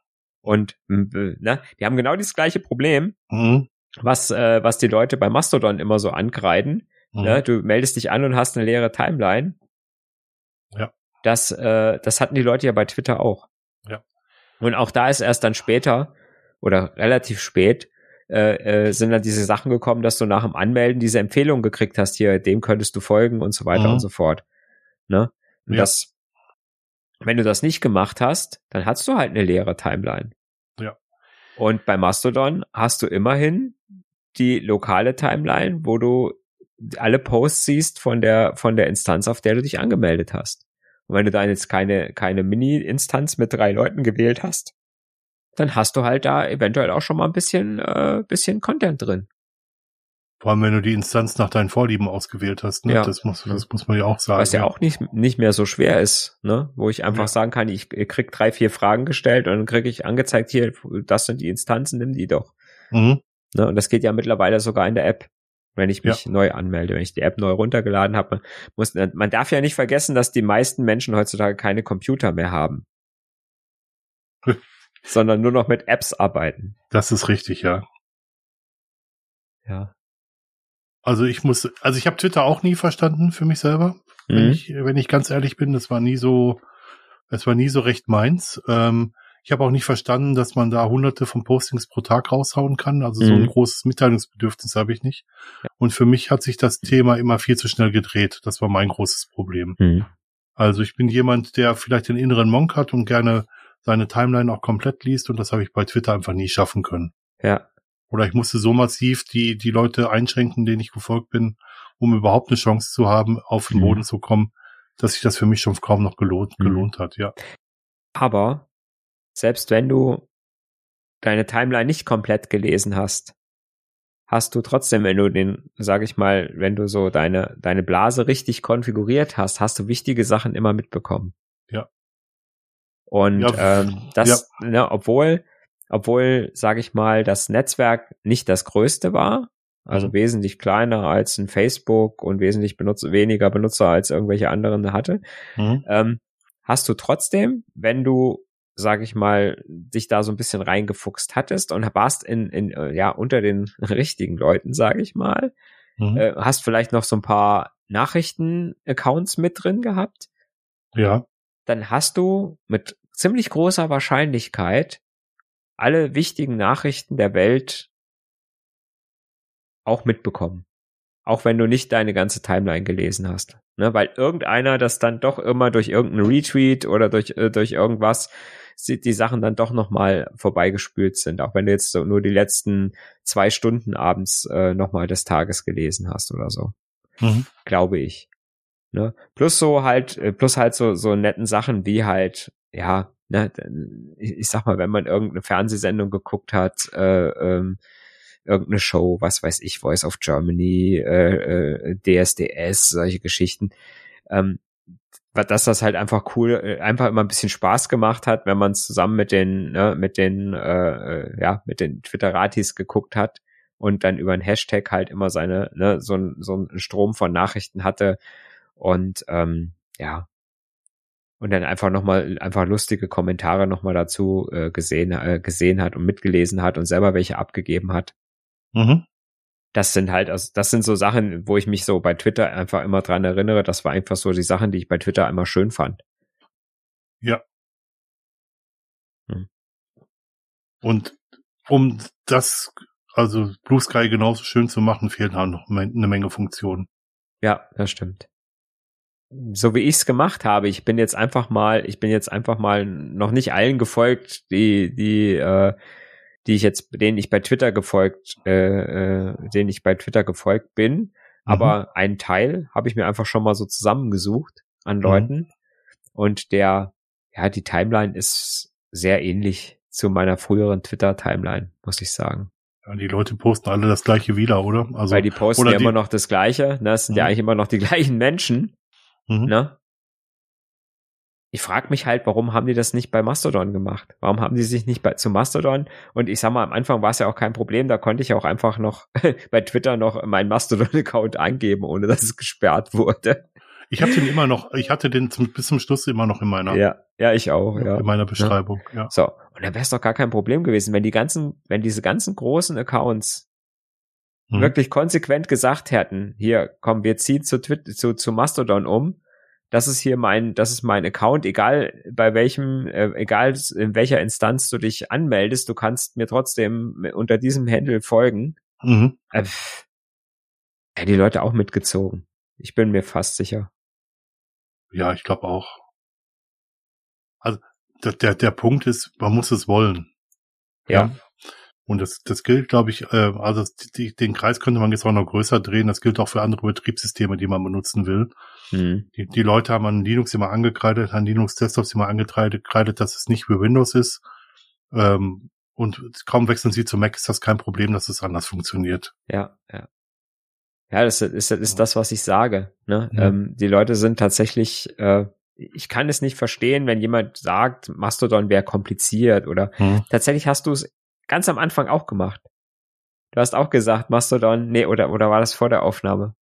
und ne, die haben genau das gleiche Problem, mhm. was, äh, was die Leute bei Mastodon immer so ankreiden. Mhm. Ne? Du meldest dich an und hast eine leere Timeline. Ja. Das, äh, das hatten die Leute ja bei Twitter auch. Und auch da ist erst dann später oder relativ spät äh, äh, sind dann diese Sachen gekommen, dass du nach dem Anmelden diese Empfehlung gekriegt hast, hier, dem könntest du folgen und so weiter mhm. und so fort. Ne? Und ja. das, wenn du das nicht gemacht hast, dann hast du halt eine leere Timeline. Ja. Und bei Mastodon hast du immerhin die lokale Timeline, wo du alle Posts siehst von der, von der Instanz, auf der du dich angemeldet hast. Und wenn du da jetzt keine, keine Mini-Instanz mit drei Leuten gewählt hast, dann hast du halt da eventuell auch schon mal ein bisschen, äh, bisschen Content drin. Vor allem, wenn du die Instanz nach deinen Vorlieben ausgewählt hast, ne? Ja. Das muss, das muss man ja auch sagen. Was ja, ja auch nicht, nicht mehr so schwer ist, ne? Wo ich einfach ja. sagen kann, ich krieg drei, vier Fragen gestellt und dann krieg ich angezeigt, hier, das sind die Instanzen, nimm die doch. Mhm. Ne? Und das geht ja mittlerweile sogar in der App wenn ich mich ja. neu anmelde, wenn ich die App neu runtergeladen habe. Muss, man darf ja nicht vergessen, dass die meisten Menschen heutzutage keine Computer mehr haben. sondern nur noch mit Apps arbeiten. Das ist richtig, ja. Ja. Also ich muss, also ich habe Twitter auch nie verstanden für mich selber, mhm. wenn ich, wenn ich ganz ehrlich bin. Das war nie so, es war nie so recht meins. Ähm, ich habe auch nicht verstanden, dass man da hunderte von Postings pro Tag raushauen kann. Also mhm. so ein mhm. großes Mitteilungsbedürfnis habe ich nicht. Und für mich hat sich das Thema immer viel zu schnell gedreht. Das war mein großes Problem. Mhm. Also ich bin jemand, der vielleicht den inneren Monk hat und gerne seine Timeline auch komplett liest und das habe ich bei Twitter einfach nie schaffen können. Ja. Oder ich musste so massiv die, die Leute einschränken, denen ich gefolgt bin, um überhaupt eine Chance zu haben, auf den mhm. Boden zu kommen, dass sich das für mich schon kaum noch gelohnt, mhm. gelohnt hat, ja. Aber selbst wenn du deine Timeline nicht komplett gelesen hast, hast du trotzdem, wenn du den, sag ich mal, wenn du so deine, deine Blase richtig konfiguriert hast, hast du wichtige Sachen immer mitbekommen. Ja. Und ja, ähm, das, ja. ne, obwohl, obwohl, sag ich mal, das Netzwerk nicht das größte war, also mhm. wesentlich kleiner als ein Facebook und wesentlich benutzer, weniger Benutzer als irgendwelche anderen hatte, mhm. ähm, hast du trotzdem, wenn du sag ich mal, dich da so ein bisschen reingefuchst hattest und warst in, in äh, ja, unter den richtigen Leuten, sag ich mal. Mhm. Äh, hast vielleicht noch so ein paar Nachrichten-Accounts mit drin gehabt. Ja. Dann hast du mit ziemlich großer Wahrscheinlichkeit alle wichtigen Nachrichten der Welt auch mitbekommen. Auch wenn du nicht deine ganze Timeline gelesen hast. Ne, weil irgendeiner das dann doch immer durch irgendeinen Retweet oder durch, äh, durch irgendwas die Sachen dann doch nochmal vorbeigespült sind, auch wenn du jetzt so nur die letzten zwei Stunden abends äh, nochmal des Tages gelesen hast oder so. Mhm. Glaube ich. Ne? Plus so halt, äh, plus halt so, so netten Sachen wie halt, ja, ne, ich sag mal, wenn man irgendeine Fernsehsendung geguckt hat, äh, ähm, irgendeine Show, was weiß ich, Voice of Germany, äh, äh, DSDS, solche Geschichten, ähm, dass das halt einfach cool, äh, einfach immer ein bisschen Spaß gemacht hat, wenn man es zusammen mit den, ne, mit den, äh, äh, ja, mit den Twitteratis geguckt hat und dann über einen Hashtag halt immer seine, ne, so ein, so ein Strom von Nachrichten hatte und ähm, ja, und dann einfach nochmal, einfach lustige Kommentare nochmal dazu äh, gesehen, äh, gesehen hat und mitgelesen hat und selber welche abgegeben hat. Mhm das sind halt, also das sind so Sachen, wo ich mich so bei Twitter einfach immer dran erinnere. Das war einfach so die Sachen, die ich bei Twitter immer schön fand. Ja. Hm. Und um das, also Blue Sky genauso schön zu machen, fehlen halt noch eine Menge Funktionen. Ja, das stimmt. So wie ich es gemacht habe, ich bin jetzt einfach mal, ich bin jetzt einfach mal noch nicht allen gefolgt, die, die äh, die ich jetzt, denen ich bei Twitter gefolgt, äh, äh, denen ich bei Twitter gefolgt bin. Mhm. Aber einen Teil habe ich mir einfach schon mal so zusammengesucht an mhm. Leuten. Mhm. Und der, ja, die Timeline ist sehr ähnlich zu meiner früheren Twitter-Timeline, muss ich sagen. Ja, die Leute posten alle das gleiche wieder, oder? Also, Weil die posten ja die, immer noch das Gleiche, ne? Das sind mhm. ja eigentlich immer noch die gleichen Menschen, mhm. ne? Ich frage mich halt, warum haben die das nicht bei Mastodon gemacht? Warum haben die sich nicht bei, zu Mastodon? Und ich sag mal, am Anfang war es ja auch kein Problem, da konnte ich auch einfach noch bei Twitter noch meinen Mastodon-Account angeben, ohne dass es gesperrt wurde. Ich habe den immer noch, ich hatte den zum, bis zum Schluss immer noch in meiner. Ja, ja, ich auch, ja. In meiner Beschreibung, ja. ja. So, und dann wäre es doch gar kein Problem gewesen, wenn die ganzen, wenn diese ganzen großen Accounts hm. wirklich konsequent gesagt hätten, hier, komm, wir ziehen zu, Twitter, zu, zu Mastodon um das ist hier mein, das ist mein Account, egal bei welchem, äh, egal in welcher Instanz du dich anmeldest, du kannst mir trotzdem unter diesem Handle folgen. Mhm. Äh, ja, die Leute auch mitgezogen. Ich bin mir fast sicher. Ja, ich glaube auch. Also der, der, der Punkt ist, man muss es wollen. Ja. ja. Und das, das gilt, glaube ich, äh, also die, den Kreis könnte man jetzt auch noch größer drehen. Das gilt auch für andere Betriebssysteme, die man benutzen will. Mhm. Die, die Leute haben an Linux immer angekreidet, an Linux-Desktops immer angekreidet, dass es nicht für Windows ist. Ähm, und kaum wechseln sie zu Mac, ist das kein Problem, dass es anders funktioniert. Ja, ja. Ja, das ist, das ist das, was ich sage. Ne? Ja. Ähm, die Leute sind tatsächlich, äh, ich kann es nicht verstehen, wenn jemand sagt, Mastodon wäre kompliziert oder hm. tatsächlich hast du es ganz am Anfang auch gemacht. Du hast auch gesagt, Mastodon, nee, oder, oder war das vor der Aufnahme?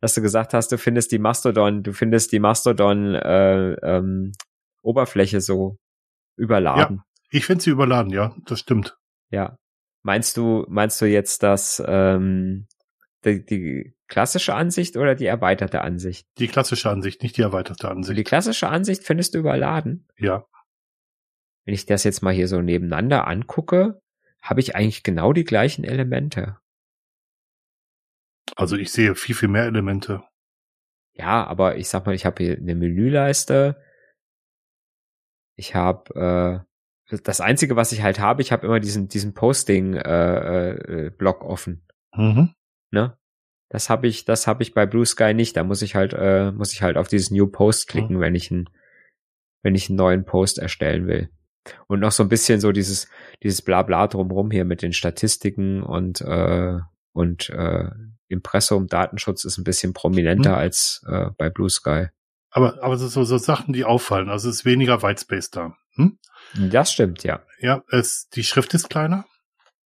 Dass du gesagt hast, du findest die Mastodon, du findest die Mastodon äh, ähm, Oberfläche so überladen. Ja, ich finde sie überladen, ja, das stimmt. Ja. Meinst du, meinst du jetzt, dass, ähm, die, die klassische Ansicht oder die erweiterte Ansicht? Die klassische Ansicht, nicht die erweiterte Ansicht. Und die klassische Ansicht findest du überladen? Ja. Wenn ich das jetzt mal hier so nebeneinander angucke, habe ich eigentlich genau die gleichen Elemente. Also ich sehe viel, viel mehr Elemente. Ja, aber ich sag mal, ich habe hier eine Menüleiste. Ich habe äh, das einzige, was ich halt habe, ich habe immer diesen diesen Posting äh, äh, Block offen. Mhm. Ne? Das habe ich, das habe ich bei Blue Sky nicht. Da muss ich halt, äh, muss ich halt auf dieses New Post klicken, mhm. wenn ich einen, wenn ich einen neuen Post erstellen will. Und noch so ein bisschen so dieses, dieses Blabla drumrum hier mit den Statistiken und, äh, und äh, Impressum, Datenschutz ist ein bisschen prominenter hm. als äh, bei Blue Sky. Aber, aber so, so Sachen, die auffallen, also es ist weniger Whitespace da. Hm? Das stimmt, ja. Ja, es, die Schrift ist kleiner.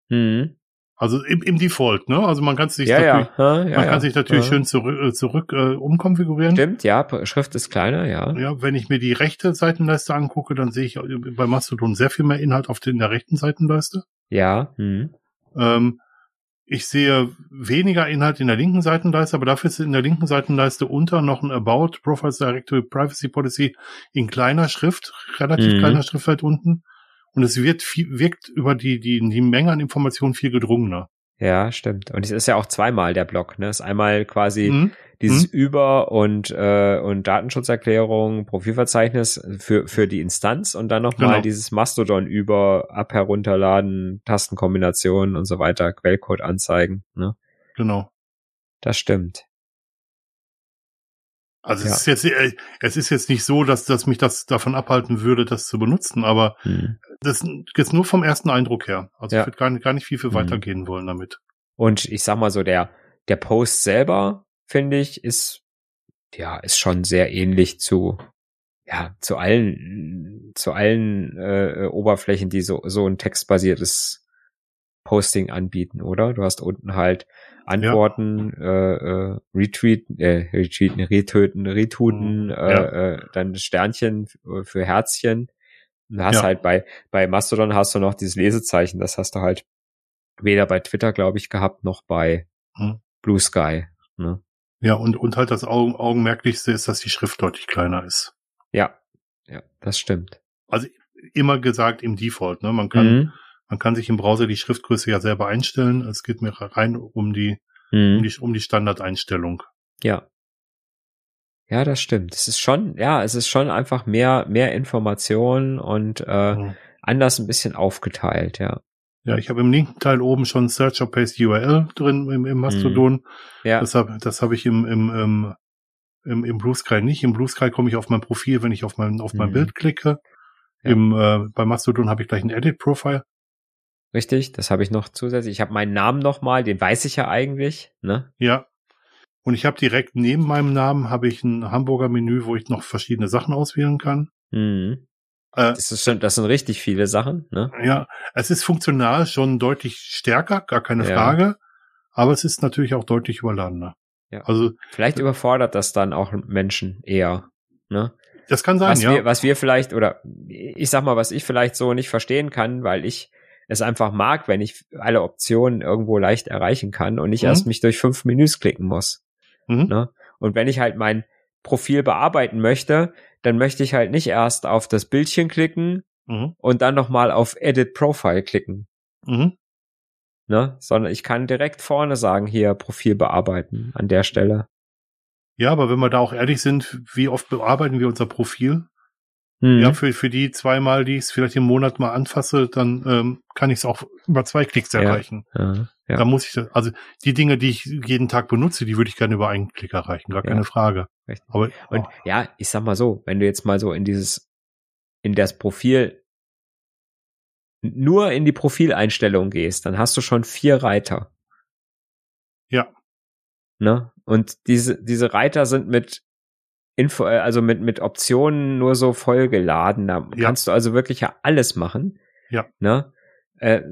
Mhm. Also im, im Default, ne? Also man kann sich ja, natürlich, ja. Ja, man kann sich natürlich schön zurück, äh, zurück äh, umkonfigurieren. Stimmt, ja, Schrift ist kleiner, ja. Ja, wenn ich mir die rechte Seitenleiste angucke, dann sehe ich bei Mastodon sehr viel mehr Inhalt auf den, der rechten Seitenleiste. Ja. Hm. Ähm, ich sehe weniger Inhalt in der linken Seitenleiste, aber dafür ist in der linken Seitenleiste unter noch ein About, Profiles Directory, Privacy Policy in kleiner Schrift, relativ mhm. kleiner Schrift weit unten. Und es wird viel, wirkt über die, die, die Menge an Informationen viel gedrungener. Ja, stimmt. Und es ist ja auch zweimal der Block, ne? Es ist einmal quasi mhm. dieses mhm. Über- und, äh, und Datenschutzerklärung, Profilverzeichnis für, für die Instanz und dann nochmal genau. dieses Mastodon über, ab herunterladen, Tastenkombinationen und so weiter, Quellcode anzeigen, ne? Genau. Das stimmt. Also ja. es ist jetzt, äh, es ist jetzt nicht so, dass, dass mich das davon abhalten würde, das zu benutzen, aber hm. das ist nur vom ersten Eindruck her. Also ja. ich würde gar nicht, gar nicht viel, viel hm. weitergehen wollen damit. Und ich sag mal so, der, der Post selber, finde ich, ist, ja, ist schon sehr ähnlich zu, ja, zu allen, zu allen äh, Oberflächen, die so, so ein textbasiertes Posting anbieten, oder? Du hast unten halt Antworten, ja. äh, äh, retweeten, äh, retweeten, retöten, retweeten, mhm. äh, ja. äh, dann Sternchen für Herzchen. Und hast ja. halt bei, bei Mastodon hast du noch dieses Lesezeichen, das hast du halt weder bei Twitter, glaube ich, gehabt, noch bei hm. Blue Sky. Ne? Ja, und, und halt das Augen, Augenmerklichste ist, dass die Schrift deutlich kleiner ist. Ja, ja, das stimmt. Also immer gesagt im Default, ne? Man kann, mhm. Man kann sich im Browser die Schriftgröße ja selber einstellen. Es geht mir rein um die, mhm. um die, um die Standardeinstellung. Ja. Ja, das stimmt. Es ist schon, ja, es ist schon einfach mehr, mehr Information und äh, mhm. anders ein bisschen aufgeteilt, ja. Ja, ich habe im linken Teil oben schon Search or Paste URL drin im, im Mastodon. Mhm. Ja. Das habe das hab ich im, im, im, im, im Blue Sky nicht. Im Blue Sky komme ich auf mein Profil, wenn ich auf mein, auf mein mhm. Bild klicke. Ja. Im, äh, bei Mastodon habe ich gleich ein Edit Profile. Richtig, das habe ich noch zusätzlich. Ich habe meinen Namen nochmal, den weiß ich ja eigentlich, ne? Ja. Und ich habe direkt neben meinem Namen habe ich ein Hamburger Menü, wo ich noch verschiedene Sachen auswählen kann. Mhm. Äh, das, ist schon, das sind richtig viele Sachen, ne? Ja, es ist funktional schon deutlich stärker, gar keine ja. Frage. Aber es ist natürlich auch deutlich überladener. Ja. Also vielleicht überfordert das dann auch Menschen eher, ne? Das kann sein, was ja. Wir, was wir vielleicht oder ich sag mal, was ich vielleicht so nicht verstehen kann, weil ich es einfach mag, wenn ich alle Optionen irgendwo leicht erreichen kann und nicht mhm. erst mich durch fünf Menüs klicken muss. Mhm. Ne? Und wenn ich halt mein Profil bearbeiten möchte, dann möchte ich halt nicht erst auf das Bildchen klicken mhm. und dann nochmal auf Edit Profile klicken. Mhm. Ne? Sondern ich kann direkt vorne sagen, hier Profil bearbeiten an der Stelle. Ja, aber wenn wir da auch ehrlich sind, wie oft bearbeiten wir unser Profil? Mhm. Ja, für, für die zweimal, die ich es vielleicht im Monat mal anfasse, dann ähm, kann ich es auch über zwei Klicks erreichen. Ja, ja, ja. Da muss ich, das, also die Dinge, die ich jeden Tag benutze, die würde ich gerne über einen Klick erreichen, gar keine Frage. Richtig. Aber, Und ja, ich sag mal so, wenn du jetzt mal so in dieses, in das Profil, nur in die Profileinstellung gehst, dann hast du schon vier Reiter. Ja. Ne? Und diese, diese Reiter sind mit Info, äh, also mit, mit Optionen nur so vollgeladen. Da ja. kannst du also wirklich ja alles machen. Ja. Ne? Äh,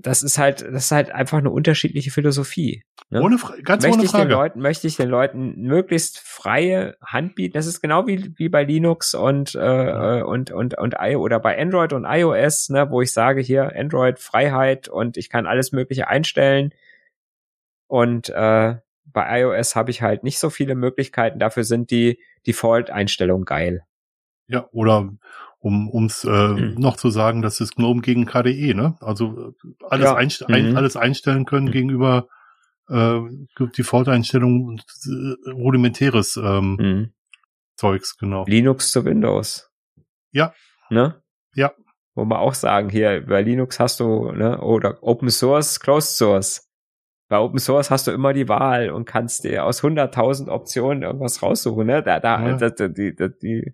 das ist halt, das ist halt einfach eine unterschiedliche Philosophie. Ne? Ohne, ganz möchte ohne ich Den Leuten, möchte ich den Leuten möglichst freie Hand bieten. Das ist genau wie, wie bei Linux und, äh, ja. Äh, und, und, und I oder bei Android und iOS, ne, wo ich sage hier Android Freiheit und ich kann alles Mögliche einstellen Und äh, bei iOS habe ich halt nicht so viele Möglichkeiten. Dafür sind die Default-Einstellungen geil. Ja, oder um ums äh, mhm. noch zu sagen, das ist GNOME gegen KDE, ne? Also äh, alles, ja. einst mhm. ein, alles einstellen können mhm. gegenüber äh, Default-Einstellungen äh, rudimentäres ähm, mhm. Zeugs, genau. Linux zu Windows. Ja. Ne? Ja. Wo man auch sagen, hier bei Linux hast du, ne, oder Open Source, Closed Source. Bei Open Source hast du immer die Wahl und kannst dir aus 100.000 Optionen irgendwas raussuchen, ne? Da, da, ja. da, die, da, die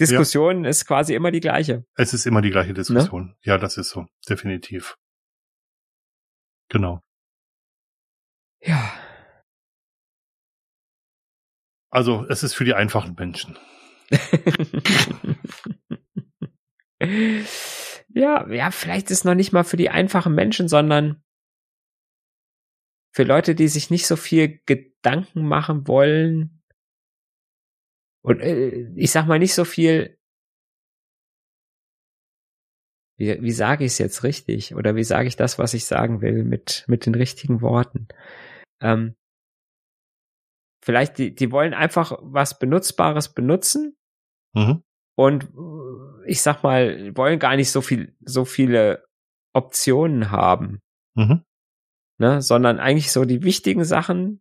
Diskussion ja. ist quasi immer die gleiche. Es ist immer die gleiche Diskussion. Ne? Ja, das ist so. Definitiv. Genau. Ja. Also, es ist für die einfachen Menschen. ja, ja, vielleicht ist noch nicht mal für die einfachen Menschen, sondern für Leute, die sich nicht so viel Gedanken machen wollen und äh, ich sag mal nicht so viel wie, wie sage ich es jetzt richtig oder wie sage ich das, was ich sagen will mit mit den richtigen Worten? Ähm, vielleicht die die wollen einfach was benutzbares benutzen mhm. und ich sag mal, wollen gar nicht so viel, so viele Optionen haben. Mhm. Ne, sondern eigentlich so die wichtigen Sachen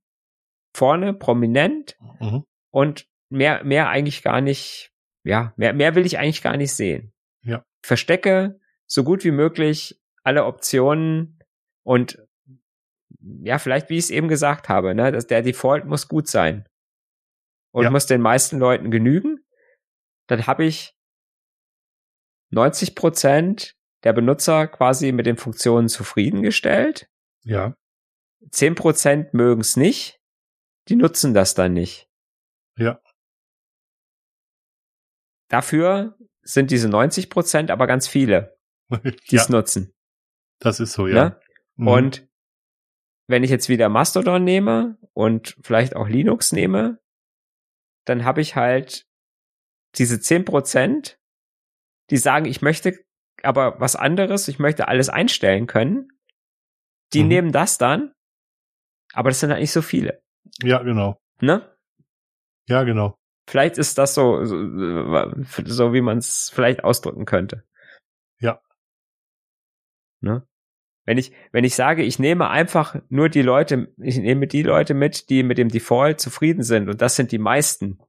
vorne, prominent mhm. und mehr, mehr eigentlich gar nicht, ja, mehr, mehr will ich eigentlich gar nicht sehen. Ja. Verstecke so gut wie möglich alle Optionen und ja, vielleicht wie ich es eben gesagt habe, ne, dass der Default muss gut sein und ja. muss den meisten Leuten genügen. Dann habe ich 90 Prozent der Benutzer quasi mit den Funktionen zufriedengestellt. Ja. 10 Prozent mögen es nicht. Die nutzen das dann nicht. Ja. Dafür sind diese 90 Prozent aber ganz viele, die es ja. nutzen. Das ist so, ja. Ne? Mhm. Und wenn ich jetzt wieder Mastodon nehme und vielleicht auch Linux nehme, dann habe ich halt diese 10 Prozent, die sagen, ich möchte aber was anderes, ich möchte alles einstellen können, die mhm. nehmen das dann, aber das sind halt nicht so viele. Ja, genau. Ne? Ja, genau. Vielleicht ist das so, so, so wie man es vielleicht ausdrücken könnte. Ja. Ne? Wenn ich, wenn ich sage, ich nehme einfach nur die Leute, ich nehme die Leute mit, die mit dem Default zufrieden sind und das sind die meisten,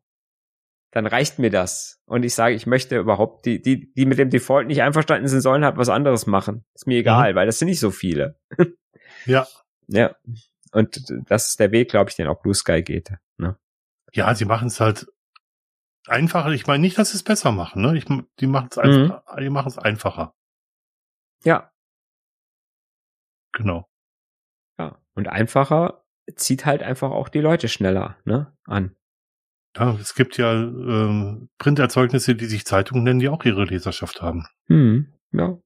dann reicht mir das. Und ich sage, ich möchte überhaupt, die, die, die mit dem Default nicht einverstanden sind, sollen halt was anderes machen. Ist mir egal, mhm. weil das sind nicht so viele. ja. Ja. Und das ist der Weg, glaube ich, den auch Blue Sky geht. Ne? Ja, sie machen es halt einfacher. Ich meine nicht, dass sie es besser machen. Ne? Ich, die machen es mhm. die machen es einfacher. Ja. Genau. Ja. Und einfacher zieht halt einfach auch die Leute schneller ne, an. Ja, es gibt ja ähm, Printerzeugnisse, die sich Zeitungen nennen, die auch ihre Leserschaft haben. Hm, ja.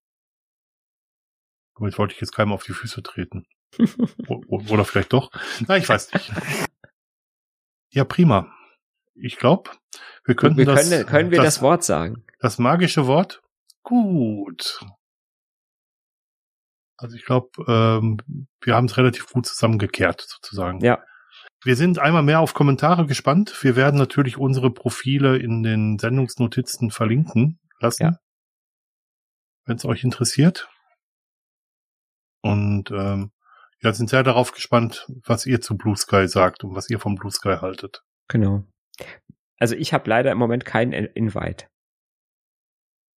Damit wollte ich jetzt keinem auf die Füße treten. Oder vielleicht doch. Na, ich weiß nicht. Ja, prima. Ich glaube, wir könnten wir das. Können, können wir das, das Wort sagen? Das magische Wort? Gut. Also ich glaube, ähm, wir haben es relativ gut zusammengekehrt, sozusagen. Ja. Wir sind einmal mehr auf Kommentare gespannt. Wir werden natürlich unsere Profile in den Sendungsnotizen verlinken lassen, ja. wenn es euch interessiert. Und ähm, ja, sind sehr darauf gespannt, was ihr zu Blue Sky sagt und was ihr vom Blue Sky haltet. Genau. Also ich habe leider im Moment keinen Invite.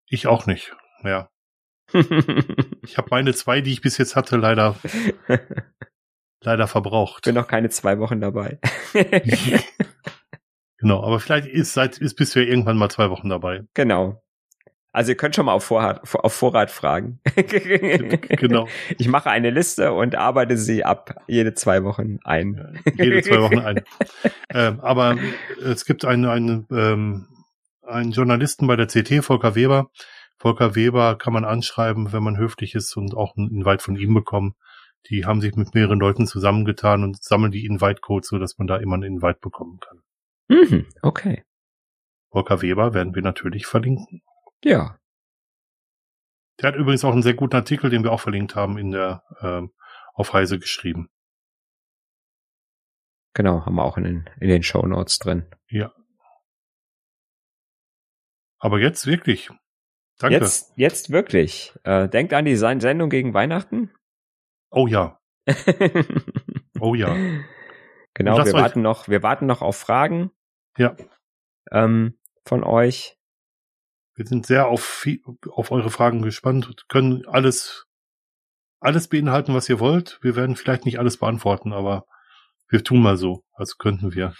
Ich auch nicht. Ja. ich habe meine zwei, die ich bis jetzt hatte, leider leider verbraucht. Bin noch keine zwei Wochen dabei. genau, aber vielleicht ist seit ist bis wir irgendwann mal zwei Wochen dabei. Genau. Also ihr könnt schon mal auf Vorrat, auf Vorrat fragen. genau. Ich mache eine Liste und arbeite sie ab jede zwei Wochen ein. jede zwei Wochen ein. ähm, aber es gibt einen, einen, ähm, einen Journalisten bei der CT, Volker Weber. Volker Weber kann man anschreiben, wenn man höflich ist und auch einen Invite von ihm bekommen. Die haben sich mit mehreren Leuten zusammengetan und sammeln die Invite-Codes, so dass man da immer einen Invite bekommen kann. Mhm, okay. Volker Weber werden wir natürlich verlinken. Ja. Der hat übrigens auch einen sehr guten Artikel, den wir auch verlinkt haben, in der ähm, auf Heise geschrieben. Genau, haben wir auch in den, in den Show Notes drin. Ja. Aber jetzt wirklich. Danke. Jetzt, jetzt wirklich. Äh, denkt an die Sendung gegen Weihnachten. Oh ja. oh ja. Genau, wir warten noch, wir warten noch auf Fragen. Ja. Ähm, von euch. Wir sind sehr auf, auf eure Fragen gespannt, können alles, alles beinhalten, was ihr wollt. Wir werden vielleicht nicht alles beantworten, aber wir tun mal so, als könnten wir.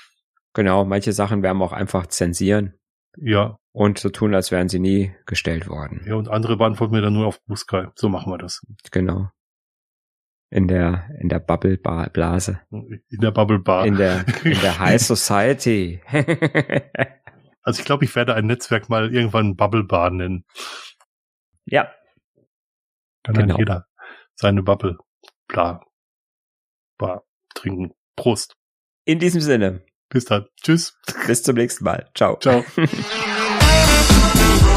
Genau, manche Sachen werden wir auch einfach zensieren. Ja. Und so tun, als wären sie nie gestellt worden. Ja, und andere beantworten wir dann nur auf Buskai. So machen wir das. Genau. In der, in der Bubble Blase. In der Bubble Bar. In der, in der High Society. also ich glaube, ich werde ein Netzwerk mal irgendwann Bubble Bar nennen. Ja. Kann genau. dann jeder seine Bubble Bla Bar trinken. Prost. In diesem Sinne. Bis dann. Tschüss. Bis zum nächsten Mal. Ciao. Ciao.